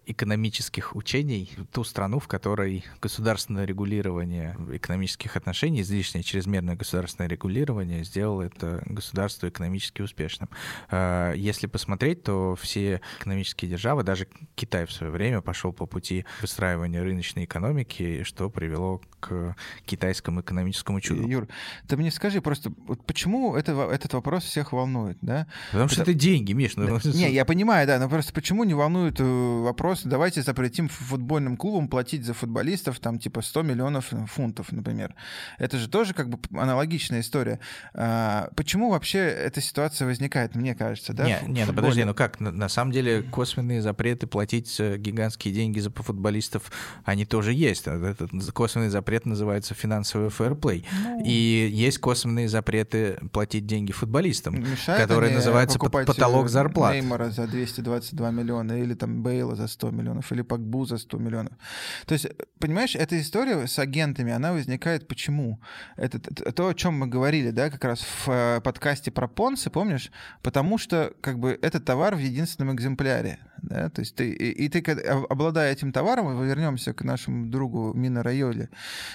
экономических учений ту страну, в которой государственное регулирование экономических отношений, излишнее чрезмерное государственное регулирование сделало это государство экономически успешным. Э, если посмотреть, то все экономические державы, даже Китай в свое время пошел по пути выстраивания рыночной экономики, что привело к китайскому экономическому чуду. Юр, ты мне скажи просто, вот почему это, этот вопрос всех волнует, да? Потому что это деньги, Миш. Ну... Не, я понимаю, да, но просто почему не волнует э, вопрос, давайте запретим футбольным клубам платить за футболистов там типа 100 миллионов фунтов, например. Это же тоже как бы аналогичная история. А, почему вообще эта ситуация возникает, мне кажется, да? Не, не, ну подожди, ну как, на, на самом деле косвенные запреты платить э, гигантские деньги за футболистов, они тоже есть. Этот косвенный запрет называется финансовый фэрплей. Ну... И есть косвенные запреты платить деньги футболистам, Мешает которые называются потолок зарплат. Неймара за 222 миллиона или там Бейл Бейла за 100 миллионов или Пакбу за 100 миллионов. То есть, понимаешь, эта история с агентами, она возникает почему? Это, то, о чем мы говорили, да, как раз в э, подкасте про Понсы, помнишь? Потому что, как бы, это товар в единственном экземпляре, да, то есть ты, и, и ты, обладая этим товаром, вернемся к нашему другу Мина Райоли,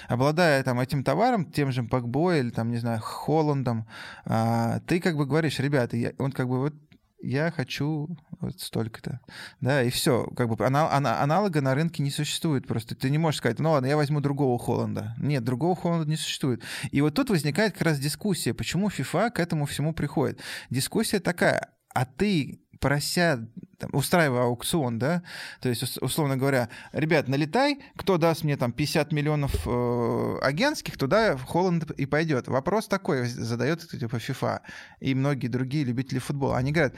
обладая там этим товаром, тем же Пакбо или там, не знаю, Холландом, а, ты как бы говоришь, ребята, я, он как бы вот я хочу вот столько-то. Да, и все. Как бы анал, аналога на рынке не существует. Просто ты не можешь сказать, ну ладно, я возьму другого Холланда. Нет, другого Холланда не существует. И вот тут возникает как раз дискуссия, почему FIFA к этому всему приходит. Дискуссия такая, а ты прося, там, устраивая аукцион, да, то есть, условно говоря, ребят, налетай, кто даст мне там 50 миллионов э, агентских, туда Холланд и пойдет. Вопрос такой задает типа FIFA и многие другие любители футбола. Они говорят,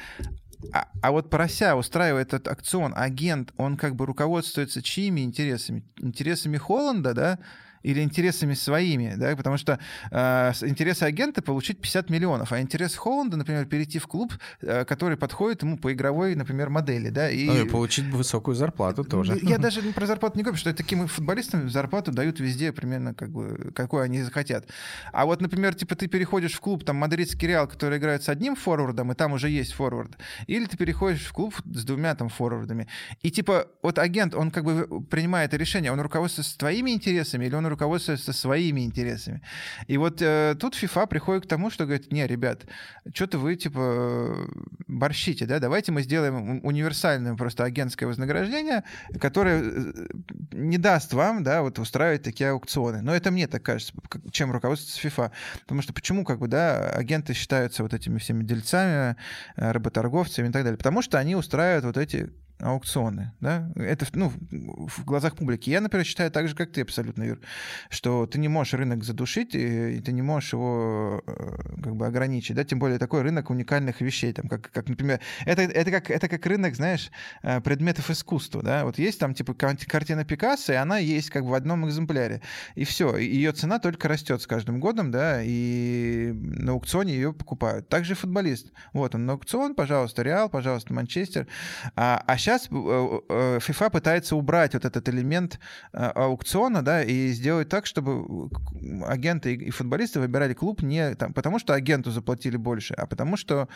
а, а вот прося устраивает этот акцион, агент, он как бы руководствуется чьими интересами? Интересами Холланда, да? Или интересами своими, да, потому что э, интересы агента получить 50 миллионов, а интерес Холланда, например, перейти в клуб, э, который подходит ему по игровой, например, модели, да, и... Ну, и получить высокую зарплату тоже. Я даже про зарплату не говорю, что таким футболистам зарплату дают везде примерно как бы, какой они захотят. А вот, например, типа ты переходишь в клуб, там, мадридский Реал, который играет с одним форвардом, и там уже есть форвард, или ты переходишь в клуб с двумя там форвардами, и типа вот агент, он как бы принимает решение, он руководствуется твоими интересами или он руководствуется своими интересами. И вот э, тут FIFA приходит к тому, что говорит, не, ребят, что-то вы, типа, борщите, да, давайте мы сделаем универсальное просто агентское вознаграждение, которое э, не даст вам, да, вот устраивать такие аукционы. Но это мне так кажется, чем руководствуется FIFA. Потому что почему, как бы, да, агенты считаются вот этими всеми дельцами, э, работорговцами и так далее? Потому что они устраивают вот эти аукционы, да, это, ну, в глазах публики. Я, например, считаю так же, как ты абсолютно, Юр, что ты не можешь рынок задушить, и, и ты не можешь его э, как бы ограничить, да, тем более такой рынок уникальных вещей, там, как, как например, это, это, как, это как рынок, знаешь, э, предметов искусства, да, вот есть там, типа, картина Пикассо, и она есть как бы в одном экземпляре, и все, ее цена только растет с каждым годом, да, и на аукционе ее покупают. Также футболист, вот он на аукцион, пожалуйста, Реал, пожалуйста, Манчестер, а, а сейчас сейчас FIFA пытается убрать вот этот элемент аукциона, да, и сделать так, чтобы агенты и футболисты выбирали клуб не там, потому что агенту заплатили больше, а потому что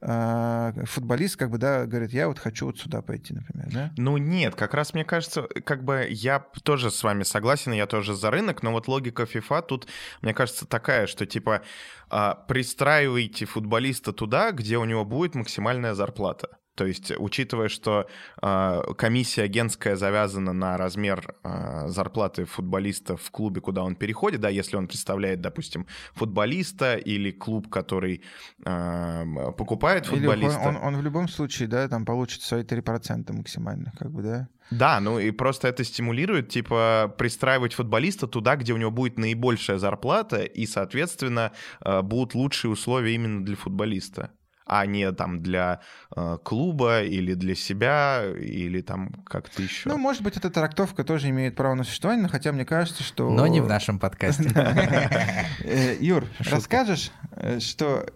футболист как бы, да, говорит, я вот хочу вот сюда пойти, например, да? Ну нет, как раз мне кажется, как бы я тоже с вами согласен, я тоже за рынок, но вот логика FIFA тут, мне кажется, такая, что типа а, пристраивайте футболиста туда, где у него будет максимальная зарплата. То есть, учитывая, что э, комиссия агентская завязана на размер э, зарплаты футболиста в клубе, куда он переходит, да, если он представляет, допустим, футболиста или клуб, который э, покупает футболиста. Или он, он, он в любом случае, да, там получит свои 3% максимально, как бы, да. Да, ну и просто это стимулирует, типа, пристраивать футболиста туда, где у него будет наибольшая зарплата, и, соответственно, будут лучшие условия именно для футболиста а не там для э, клуба или для себя, или там как-то еще. Ну, может быть, эта трактовка тоже имеет право на существование, но хотя мне кажется, что... Но не в нашем подкасте. Э, Юр, расскажешь, э, что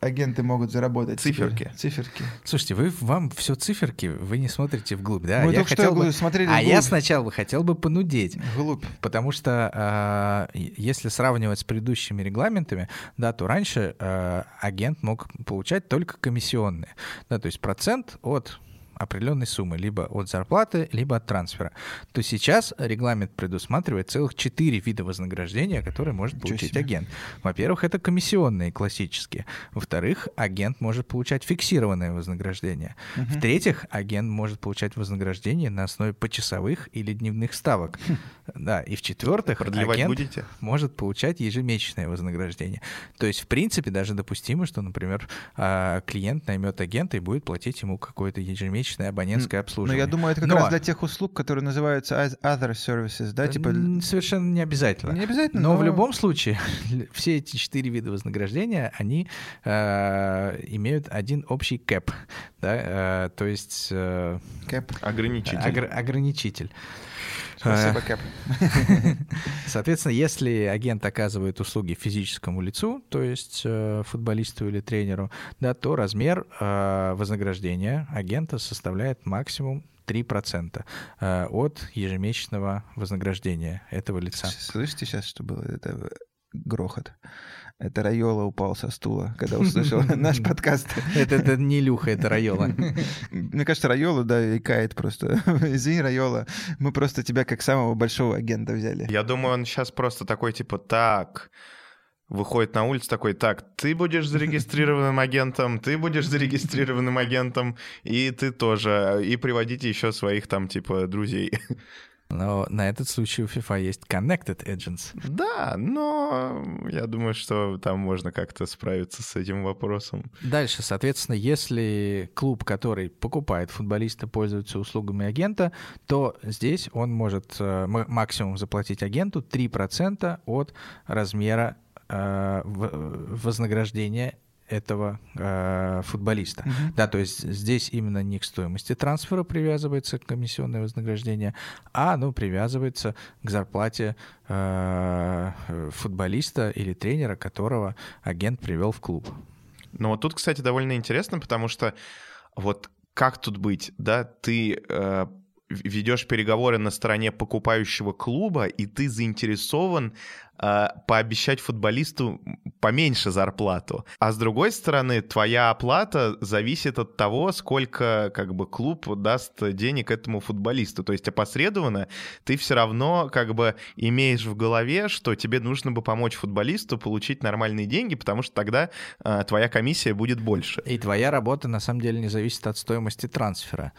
агенты могут заработать. Циферки. Теперь. Циферки. Слушайте, вы вам все циферки, вы не смотрите вглубь, да? Мы я только хотел что бы... смотрели А вглубь. я сначала бы хотел бы понудеть. Вглубь. Потому что э, если сравнивать с предыдущими регламентами, да, то раньше э, агент мог получать только комиссионные. Да, то есть процент от определенной суммы, либо от зарплаты, либо от трансфера, то сейчас регламент предусматривает целых четыре вида вознаграждения, которые может получить агент. Во-первых, это комиссионные классические. Во-вторых, агент может получать фиксированное вознаграждение. Угу. В-третьих, агент может получать вознаграждение на основе почасовых или дневных ставок. Хм. Да, и в-четвертых, агент будете? может получать ежемесячное вознаграждение. То есть, в принципе, даже допустимо, что, например, а, клиент наймет агента и будет платить ему какое-то ежемесячное ежемесячное абонентское обслуживание. Но я думаю, это как Но... раз для тех услуг, которые называются other services, да, типа... Совершенно не обязательно. Не обязательно, но... но... в любом случае все эти четыре вида вознаграждения, они э, имеют один общий кэп, да, э, то есть... Э, кэп. Ограничитель. Огр- ограничитель. Спасибо, Кэп. Соответственно, если агент оказывает услуги физическому лицу, то есть э, футболисту или тренеру, да, то размер э, вознаграждения агента составляет максимум 3% э, от ежемесячного вознаграждения этого лица. Слышите сейчас, что было? Это грохот. Это Райола упал со стула, когда услышал наш подкаст. Это, не Люха, это Райола. Мне кажется, Райола, да, икает просто. Извини, Райола, мы просто тебя как самого большого агента взяли. Я думаю, он сейчас просто такой, типа, так, выходит на улицу такой, так, ты будешь зарегистрированным агентом, ты будешь зарегистрированным агентом, и ты тоже, и приводите еще своих там, типа, друзей. Но на этот случай у FIFA есть Connected Agents. Да, но я думаю, что там можно как-то справиться с этим вопросом. Dальше, соответственно, если клуб, который покупает футболиста, пользуется услугами агента, то здесь он может э, максимум заплатить агенту 3% от размера э, вознаграждения этого э, футболиста. Uh-huh. Да, то есть здесь именно не к стоимости трансфера привязывается комиссионное вознаграждение, а оно привязывается к зарплате э, футболиста или тренера, которого агент привел в клуб. Ну вот тут, кстати, довольно интересно, потому что вот как тут быть, да, ты э, ведешь переговоры на стороне покупающего клуба, и ты заинтересован э, пообещать футболисту поменьше зарплату. А с другой стороны, твоя оплата зависит от того, сколько как бы клуб даст денег этому футболисту. То есть опосредованно ты все равно как бы имеешь в голове, что тебе нужно бы помочь футболисту получить нормальные деньги, потому что тогда э, твоя комиссия будет больше. И твоя работа на самом деле не зависит от стоимости трансфера.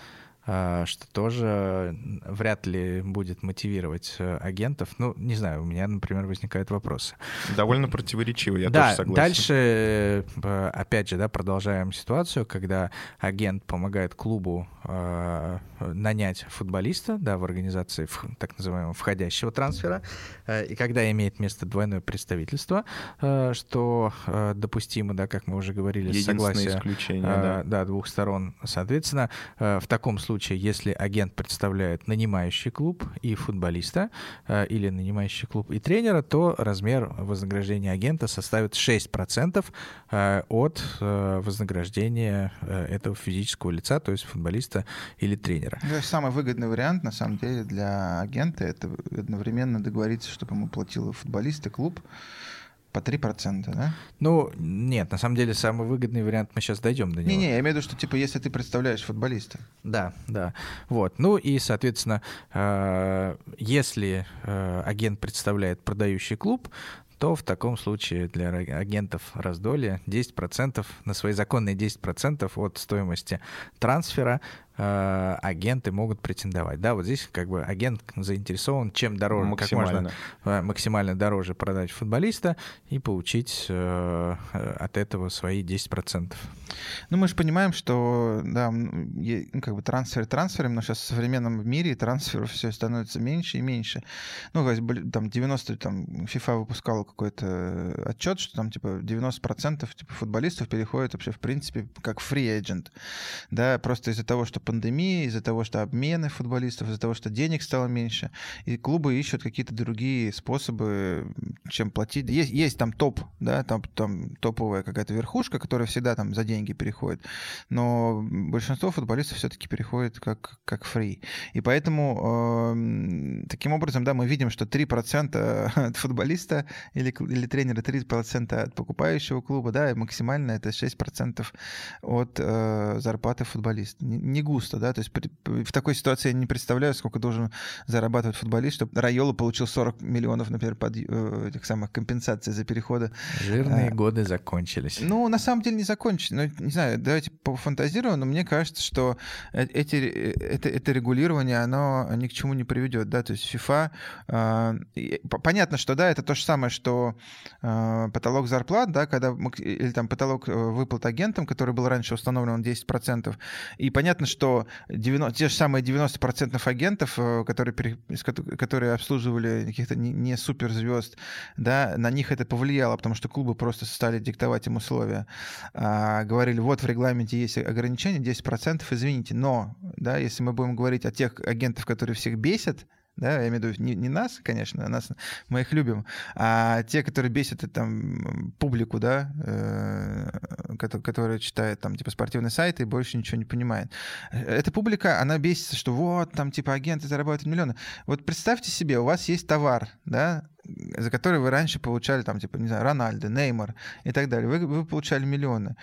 А, что тоже вряд ли будет мотивировать э, агентов. Ну, не знаю, у меня, например, возникают вопросы. Довольно противоречиво, я да, тоже согласен. Дальше, э, опять же, да, продолжаем ситуацию, когда агент помогает клубу э, нанять футболиста, да, в организации так называемого входящего трансфера, э, и когда имеет место двойное представительство, э, что э, допустимо, да, как мы уже говорили, согласие исключение, э, да. да, двух сторон, соответственно, э, в таком случае случае, если агент представляет нанимающий клуб и футболиста, э, или нанимающий клуб и тренера, то размер вознаграждения агента составит 6% э, от э, вознаграждения этого физического лица, то есть футболиста или тренера. Ну, самый выгодный вариант, на самом деле, для агента — это одновременно договориться, чтобы ему платил футболист и клуб, по 3%, да? Ну, нет, на самом деле самый выгодный вариант, мы сейчас дойдем до него. Не-не, я имею в виду, что типа если ты представляешь футболиста. Да, да. Вот. Ну и, соответственно, э, если э, агент представляет продающий клуб, то в таком случае для агентов раздолья 10% на свои законные 10% от стоимости трансфера Э, агенты могут претендовать. Да, вот здесь как бы агент заинтересован, чем дороже, максимально. как можно э, максимально дороже продать футболиста и получить э, от этого свои 10%. Ну, мы же понимаем, что, да, ну, как бы трансфер трансфером, но сейчас в современном мире трансферов все становится меньше и меньше. Ну, там 90, там, FIFA выпускала какой-то отчет, что там, типа, 90% типа, футболистов переходят вообще, в принципе, как free agent, да, просто из-за того, что пандемии, из-за того, что обмены футболистов, из-за того, что денег стало меньше, и клубы ищут какие-то другие способы, чем платить. Есть, есть там топ, да, там, там топовая какая-то верхушка, которая всегда там за деньги переходит, но большинство футболистов все-таки переходит как, как фри. И поэтому э, таким образом, да, мы видим, что 3% от футболиста или, или тренера, 3% от покупающего клуба, да, и максимально это 6% от э, зарплаты футболиста. Не, не густо густо, да, то есть при, в такой ситуации я не представляю, сколько должен зарабатывать футболист, чтобы Райола получил 40 миллионов, например, под э, этих самых компенсаций за переходы. Жирные а, годы закончились. Ну, на самом деле не закончились. Ну, не знаю, давайте пофантазируем, но мне кажется, что э, эти, э, это, это регулирование, оно ни к чему не приведет, да, то есть FIFA, э, понятно, что, да, это то же самое, что э, потолок зарплат, да, когда, или там потолок выплат агентам, который был раньше установлен он 10%, и понятно, что что 90, те же самые 90% агентов, э, которые, которые обслуживали каких-то не, суперзвезд, да, на них это повлияло, потому что клубы просто стали диктовать им условия. А, говорили, вот в регламенте есть ограничение 10%, извините, но, да, если мы будем говорить о тех агентах, которые всех бесят, да, я имею в виду не, не нас, конечно, нас, мы их любим, а те, которые бесят там публику, да, э, которая читает там типа спортивный сайт и больше ничего не понимает. Эта публика, она бесится, что вот там типа агенты зарабатывают миллионы. Вот представьте себе, у вас есть товар, да, за который вы раньше получали там типа, не знаю, Рональдо, Неймар и так далее. Вы, вы получали миллионы.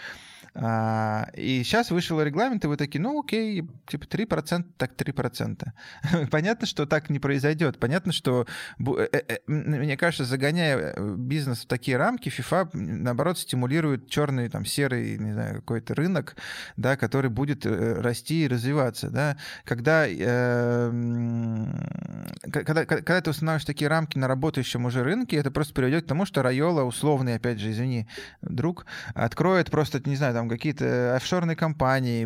А, и сейчас вышел регламент, и вы такие, ну окей, типа 3%, так 3%. Понятно, что так не произойдет. Понятно, что, э, э, э, мне кажется, загоняя бизнес в такие рамки, FIFA, наоборот, стимулирует черный, там, серый, не знаю, какой-то рынок, да, который будет расти и развиваться. Да. Когда, э, когда, когда ты устанавливаешь такие рамки на работающем уже рынке, это просто приведет к тому, что Райола, условный, опять же, извини, друг, откроет просто, не знаю, там, какие-то офшорные компании.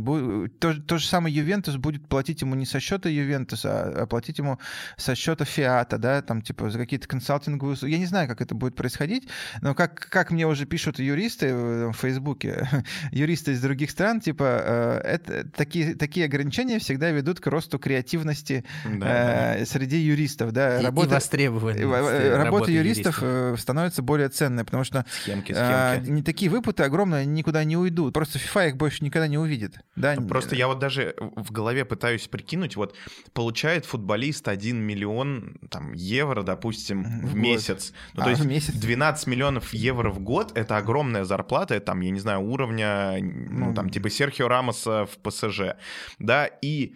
То, то же самое Ювентус будет платить ему не со счета Ювентуса, а платить ему со счета Фиата, да, там типа за какие-то консалтинговые услуги. Я не знаю, как это будет происходить, но как, как мне уже пишут юристы в Фейсбуке, юристы из других стран, типа, э, это, такие, такие ограничения всегда ведут к росту креативности да, э, среди юристов, да. И, работа, и востребованности. Работа, работа юристов, юристов становится более ценной, потому что схемки, схемки. не такие выпуты огромные никуда не уйдут Просто FIFA их больше никогда не увидит. Да? Ну, просто я вот даже в голове пытаюсь прикинуть, вот получает футболист 1 миллион там, евро, допустим, в, в месяц. Ну, а, то есть месяц? 12 миллионов евро в год — это огромная зарплата, это, там, я не знаю, уровня, ну, ну там, типа Серхио Рамоса в ПСЖ. Да, и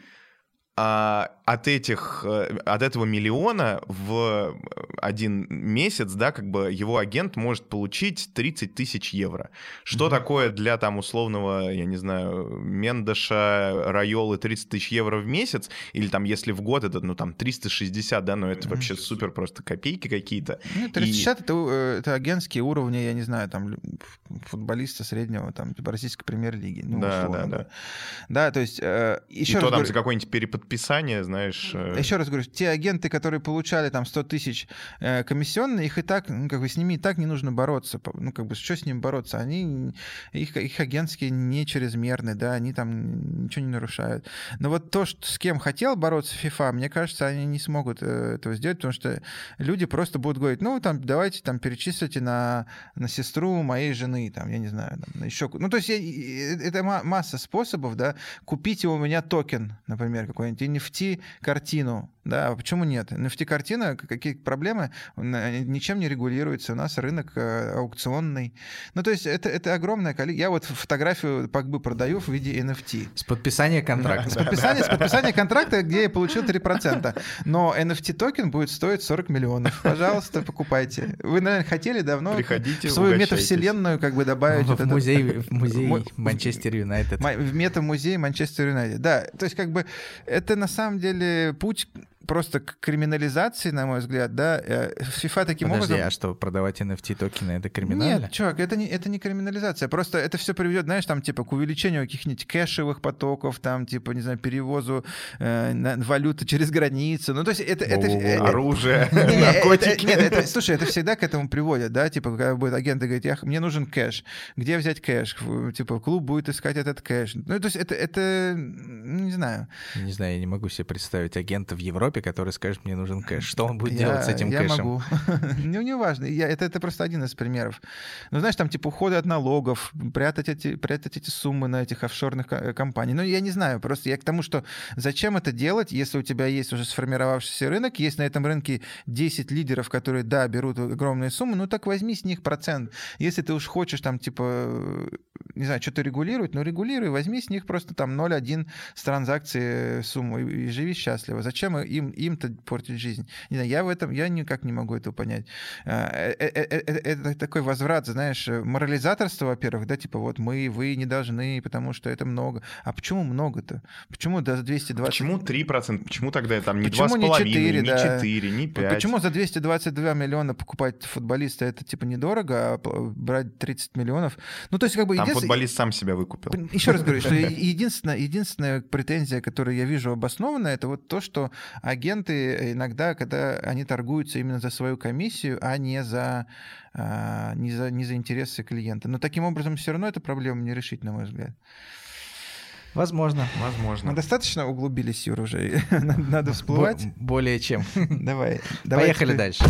а, от этих, э, от этого миллиона в один месяц, да, как бы его агент может получить 30 тысяч евро. Что mm-hmm. такое для там условного, я не знаю, Мендеша, Райолы 30 тысяч евро в месяц, или там если в год это, ну там 360, да, но это mm-hmm. вообще супер просто копейки какие-то. Ну, 360 И... это, э, это агентские уровни, я не знаю, там футболиста среднего, там, типа российской премьер-лиги. Ну, да, условно, да, да. Да, то есть... Э, еще И то там говорю... за какое-нибудь переподписание, знаешь... Э, еще раз говорю, те агенты, которые получали там 100 тысяч э, комиссионные, их и так, ну, как бы с ними и так не нужно бороться. Ну, как бы, что с ними бороться? Они, их, их агентские не чрезмерны, да, они там ничего не нарушают. Но вот то, что, с кем хотел бороться FIFA, мне кажется, они не смогут э, этого сделать, потому что люди просто будут говорить, ну, там, давайте там перечислите на, на сестру моей жены, там, я не знаю, там, еще... Ну, то есть я, это масса способов, да, купите у меня токен, например, какой-нибудь NFT-картину, да, а почему нет? NFT-картина, какие проблемы, ничем не регулируется, у нас рынок э, аукционный. Ну, то есть это, это огромное количество. Я вот фотографию как бы продаю в виде NFT. С подписания контракта. С подписания, с подписания контракта, где я получил 3%. Но NFT-токен будет стоить 40 миллионов. Пожалуйста, покупайте. Вы, наверное, хотели давно Приходите, в свою метавселенную как бы добавить... В музей, в музей Манчестер Юнайтед. В мета-музей Манчестер Юнайтед. Да, то есть как бы это на самом деле путь просто к криминализации, на мой взгляд, да, FIFA э, таким Подожди, образом... а что, продавать NFT токены — это криминально? Нет, чувак, это не, это не криминализация, просто это все приведет, знаешь, там, типа, к увеличению каких-нибудь кэшевых потоков, там, типа, не знаю, перевозу э, валюты через границу, ну, то есть это... это, это Оружие, наркотики. Нет, слушай, это всегда к этому приводит, да, типа, когда будет агент и говорит, мне нужен кэш, где взять кэш? Типа, клуб будет искать этот кэш. Ну, то есть это, это не знаю. Не знаю, я не могу себе представить агента в Европе, Европе, который скажет, мне нужен кэш. Что он будет я, делать с этим я кэшем? могу. ну, не важно. Я, это, это просто один из примеров. Ну, знаешь, там типа уходы от налогов, прятать эти, прятать эти суммы на этих офшорных компаниях. Ну, я не знаю. Просто я к тому, что зачем это делать, если у тебя есть уже сформировавшийся рынок, есть на этом рынке 10 лидеров, которые, да, берут огромные суммы, ну, так возьми с них процент. Если ты уж хочешь там, типа, не знаю, что-то регулировать, ну, регулируй, возьми с них просто там 0,1 с транзакции сумму и, и живи счастливо. Зачем им им, им-то портить жизнь. Не знаю, я в этом, я никак не могу этого понять. А, э, э, э, это такой возврат, знаешь, морализаторство, во-первых, да, типа вот мы, вы не должны, потому что это много. А почему много-то? Почему до 220? Почему 3%? Почему тогда там не 2,5, не 4, не 4, не 5? Почему за 222 миллиона покупать футболиста это типа недорого, а брать 30 миллионов? Ну, то есть как бы... Там футболист сам себя выкупил. Еще раз говорю, что единственная, единственная претензия, которую я вижу обоснованная, это вот то, что агенты иногда, когда они торгуются именно за свою комиссию, а не за, а, не за, не за интересы клиента. Но таким образом все равно эта проблема не решить, на мой взгляд. Возможно. Возможно. Мы достаточно углубились, Юр, уже. Надо всплывать. Более чем. Давай. Поехали дальше.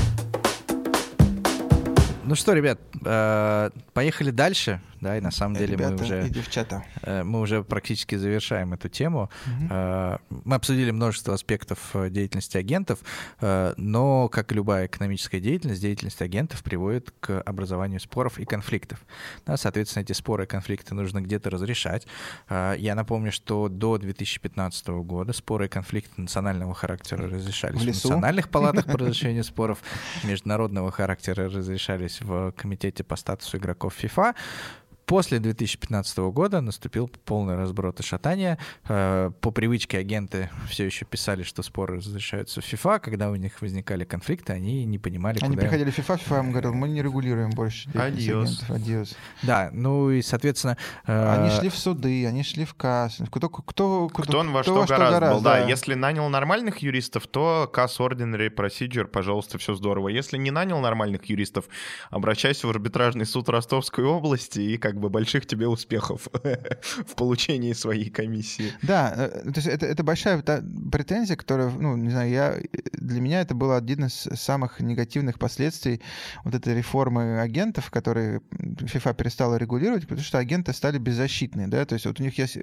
Ну что, ребят, э, поехали дальше да, и на самом деле Ребята мы уже... И девчата. Э, мы уже практически завершаем эту тему. Угу. Мы обсудили множество аспектов э, деятельности агентов, но, как и любая экономическая деятельность, деятельность агентов приводит к образованию споров и конфликтов. Да, соответственно, эти споры и конфликты нужно где-то разрешать. Я напомню, что до 2015 года споры и конфликты национального характера разрешались в, в национальных палатах по разрешению споров, международного характера разрешались в комитете по статусу игроков FIFA. После 2015 года наступил полный разброд и шатание. Э, по привычке агенты все еще писали, что споры разрешаются в FIFA. Когда у них возникали конфликты, они не понимали, Они куда... приходили в FIFA, FIFA им говорил, мы не регулируем больше Адиос. Адиос. Да, ну и, соответственно... Э, они шли в суды, они шли в КАС. Кто, кто, кто, кто он во кто что, во что гораздо, гораздо был. Да. да, если нанял нормальных юристов, то КАС Ordinary Procedure, пожалуйста, все здорово. Если не нанял нормальных юристов, обращайся в арбитражный суд Ростовской области и как как бы больших тебе успехов в получении своей комиссии. Да, э, то есть это, это большая претензия, которая, ну, не знаю, я, для меня это был один из самых негативных последствий вот этой реформы агентов, которые FIFA перестала регулировать, потому что агенты стали беззащитные, да, то есть вот у них есть, э,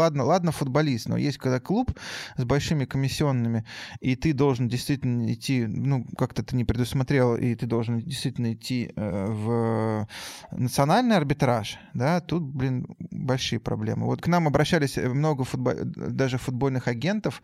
ладно, ладно, футболист, но есть когда клуб с большими комиссионными, и ты должен действительно идти, ну, как-то ты не предусмотрел, и ты должен действительно идти э, в национальное арбитраж, да, тут, блин, большие проблемы. Вот к нам обращались э, много футбол... даже футбольных агентов,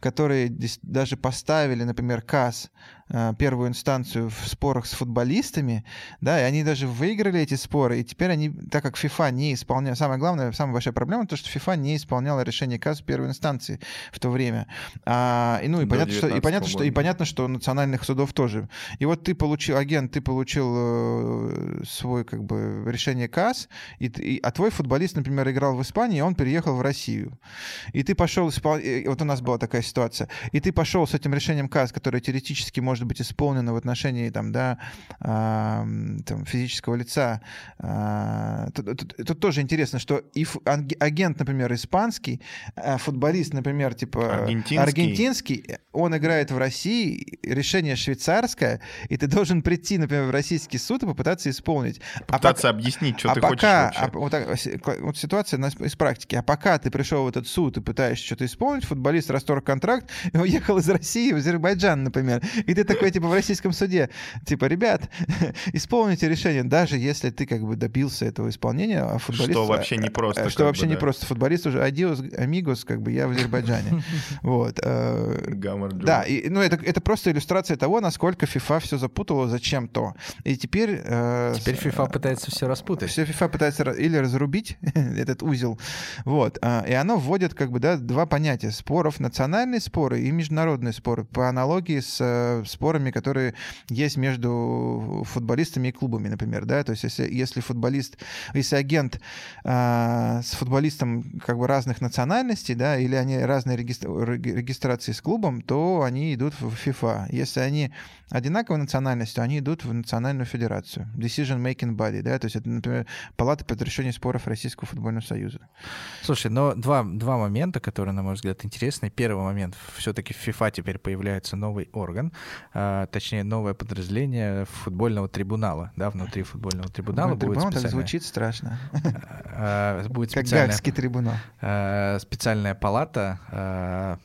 которые даже поставили, например, КАС Э, первую инстанцию в спорах с футболистами, да, и они даже выиграли эти споры, и теперь они, так как FIFA не исполняет, самое главное, самая большая проблема, то, что FIFA не не исполняла решение КАС первой инстанции в то время. А, и, ну, и понятно, что, и, понятно, что, и понятно, что национальных судов тоже. И вот ты получил, агент, ты получил э, свой как бы решение КАС, и, и, а твой футболист, например, играл в Испании, и он переехал в Россию. И ты пошел, испол... вот у нас была такая ситуация, и ты пошел с этим решением КАС, которое теоретически может быть исполнено в отношении там, да, э, там, физического лица. Э, тут, тут, тут тоже интересно, что и агент, например, испанский, а футболист, например, типа аргентинский. аргентинский, он играет в России, решение швейцарское, и ты должен прийти, например, в российский суд и попытаться исполнить. Попытаться а пока, объяснить, что а ты пока, хочешь вообще. А, вот, так, вот ситуация из практики. А пока ты пришел в этот суд и пытаешься что-то исполнить, футболист расторг контракт и уехал из России в Азербайджан, например. И ты такой, типа, в российском суде, типа, ребят, исполните решение, даже если ты как бы добился этого исполнения, а футболист... Что вообще не просто. Что вообще бы, не да. просто. Футболист уже адиос, амигос, как бы я в Азербайджане. Вот. Э, да, и, ну это, это просто иллюстрация того, насколько FIFA все запутала зачем-то. И теперь... Э, теперь FIFA пытается все распутать. Все FIFA пытается или разрубить этот узел. Вот. И оно вводит как бы да, два понятия споров. Национальные споры и международные споры. По аналогии с э, спорами, которые есть между футболистами и клубами, например. Да? То есть если, если футболист, если агент э, с футболистом как бы разных национальностей, да, или они разные регистр... регистрации с клубом, то они идут в FIFA. Если они одинаковой национальностью, они идут в национальную федерацию. Decision Making Body, да, то есть это, например, палата по разрешению споров Российского футбольного союза. Слушай, но два, два момента, которые, на мой взгляд, интересны. Первый момент, все-таки в FIFA теперь появляется новый орган, а, точнее, новое подразделение футбольного трибунала, да, внутри футбольного трибунала ну, будет трибунал специальное... так звучит страшно. А, будет как Гагский трибунал. А, специальная палата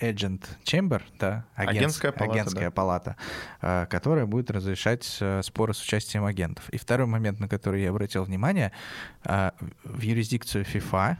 Agent Chamber, да, агентская палата, агентская да. палата которая будет разрешать э, споры с участием агентов. И второй момент, на который я обратил внимание, в юрисдикцию FIFA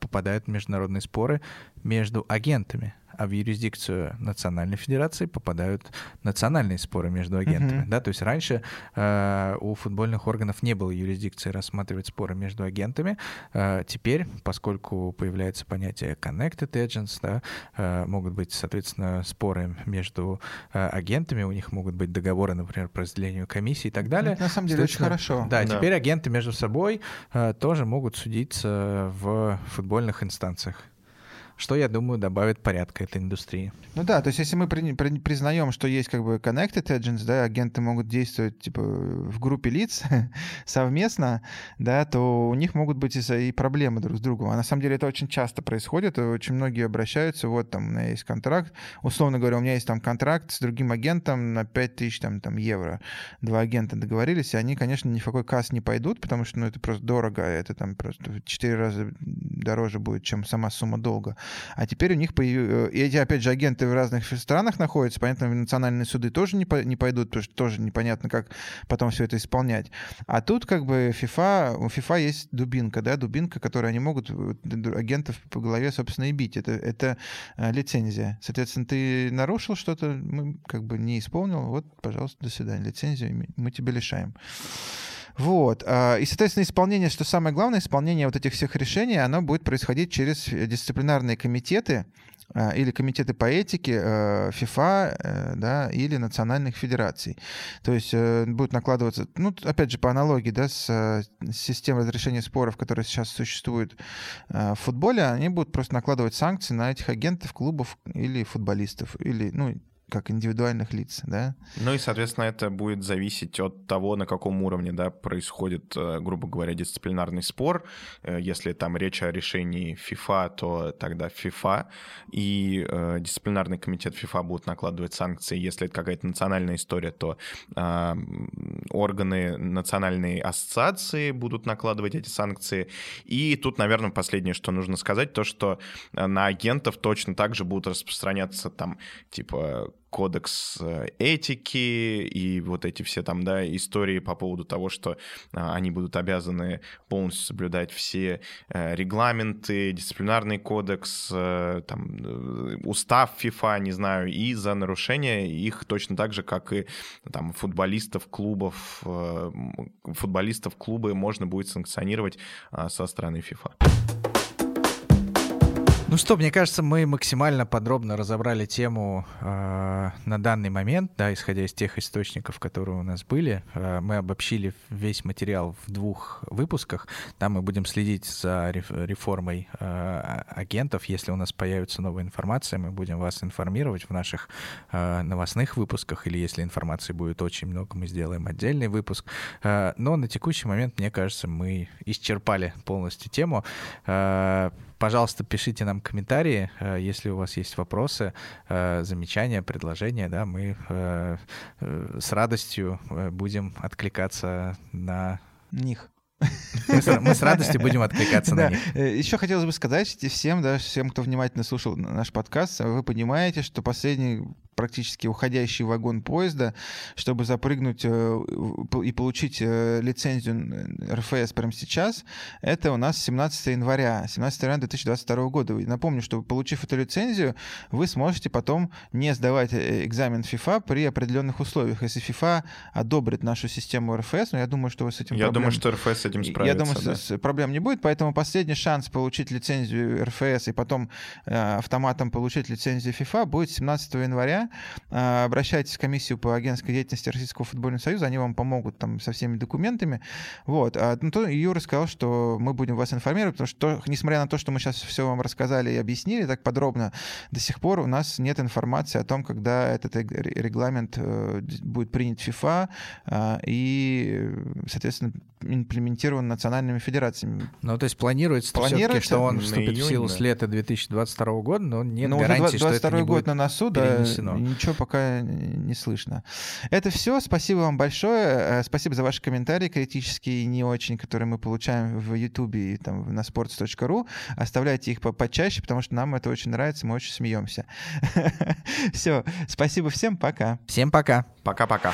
попадают международные споры между агентами а в юрисдикцию Национальной Федерации попадают национальные споры между агентами. Uh-huh. Да? То есть раньше э, у футбольных органов не было юрисдикции рассматривать споры между агентами. Э, теперь, поскольку появляется понятие connected agents, да, э, могут быть, соответственно, споры между э, агентами, у них могут быть договоры, например, по разделению комиссии и так далее. Это на самом деле очень хорошо. Да, да, теперь агенты между собой э, тоже могут судиться в футбольных инстанциях что, я думаю, добавит порядка этой индустрии. Ну да, то есть если мы при, при, признаем, что есть как бы connected agents, да, агенты могут действовать типа в группе лиц совместно, да, то у них могут быть и, и проблемы друг с другом. А на самом деле это очень часто происходит, очень многие обращаются, вот там у меня есть контракт, условно говоря, у меня есть там контракт с другим агентом на 5000 там, там, евро. Два агента договорились, и они, конечно, ни в какой касс не пойдут, потому что ну, это просто дорого, это там просто в 4 раза дороже будет, чем сама сумма долга. А теперь у них появились... И эти, опять же, агенты в разных странах находятся, понятно, национальные суды тоже не, по... не пойдут, потому что тоже непонятно, как потом все это исполнять. А тут как бы FIFA, у FIFA есть дубинка, да, дубинка, которую они могут агентов по голове, собственно, и бить. Это, это э, лицензия. Соответственно, ты нарушил что-то, мы как бы не исполнил, вот, пожалуйста, до свидания. Лицензию мы тебя лишаем. Вот. А, и, соответственно, исполнение, что самое главное, исполнение вот этих всех решений, оно будет происходить через дисциплинарные комитеты а, или комитеты по этике FIFA, э, да, или национальных федераций. То есть э, будет накладываться, ну, опять же, по аналогии, да, с э, системой разрешения споров, которая сейчас существует в футболе, они будут просто накладывать санкции на этих агентов, клубов или футболистов, или, ну, как индивидуальных лиц, да. Ну и, соответственно, это будет зависеть от того, на каком уровне, да, происходит, э, грубо говоря, дисциплинарный спор. Э, если там речь о решении FIFA, то тогда FIFA и э, дисциплинарный комитет FIFA будут накладывать санкции. Если это какая-то национальная история, то э, органы национальной ассоциации будут накладывать эти санкции. И тут, наверное, последнее, что нужно сказать, то, что на агентов точно так же будут распространяться там, типа, кодекс э, этики и вот эти все там, да, истории по поводу того, что а, они будут обязаны полностью соблюдать все э, регламенты, дисциплинарный кодекс, э, там, устав ФИФА, не знаю, и за нарушение их точно так же, как и там футболистов клубов, футболистов клубы можно будет санкционировать со стороны ФИФА. Ну что, мне кажется, мы максимально подробно разобрали тему э, на данный момент, да, исходя из тех источников, которые у нас были. Э, мы обобщили весь материал в двух выпусках. Там мы будем следить за реформой э, агентов. Если у нас появится новая информация, мы будем вас информировать в наших э, новостных выпусках, или если информации будет очень много, мы сделаем отдельный выпуск. Э, но на текущий момент, мне кажется, мы исчерпали полностью тему. Э, Пожалуйста, пишите нам комментарии, э, если у вас есть вопросы, э, замечания, предложения, да, мы э, с радостью будем откликаться на них. Мы с, радостью будем откликаться на них. Еще хотелось бы сказать всем, да, всем, кто внимательно слушал наш подкаст, вы понимаете, что последний практически уходящий вагон поезда, чтобы запрыгнуть э, и получить э, лицензию РФС прямо сейчас, это у нас 17 января, 17 января 2022 года. Напомню, что получив эту лицензию, вы сможете потом не сдавать э, экзамен FIFA при определенных условиях. Если FIFA одобрит нашу систему РФС, но я думаю, что вы с этим Я проблем... думаю, что РФС этим справится. Я думаю, да. с, проблем не будет, поэтому последний шанс получить лицензию РФС и потом автоматом получить лицензию FIFA будет 17 января а, обращайтесь в комиссию по агентской деятельности Российского футбольного союза, они вам помогут там со всеми документами. Вот. А ну, то Юра сказал, что мы будем вас информировать, потому что, несмотря на то, что мы сейчас все вам рассказали и объяснили так подробно, до сих пор у нас нет информации о том, когда этот регламент э, будет принят ФИФА а, и, соответственно, имплементирован национальными федерациями. Ну, то есть планируется, планируется что он вступит июнь, в силу да. с лета 2022 года, но нет но гарантии, уже 22 что это не год на носу, да, ничего пока не слышно. Это все. Спасибо вам большое. Э, спасибо за ваши комментарии, критические и не очень, которые мы получаем в YouTube и там на sports.ru. Оставляйте их почаще, потому что нам это очень нравится, мы очень смеемся. Все. Спасибо всем. Пока. Всем пока. Пока-пока.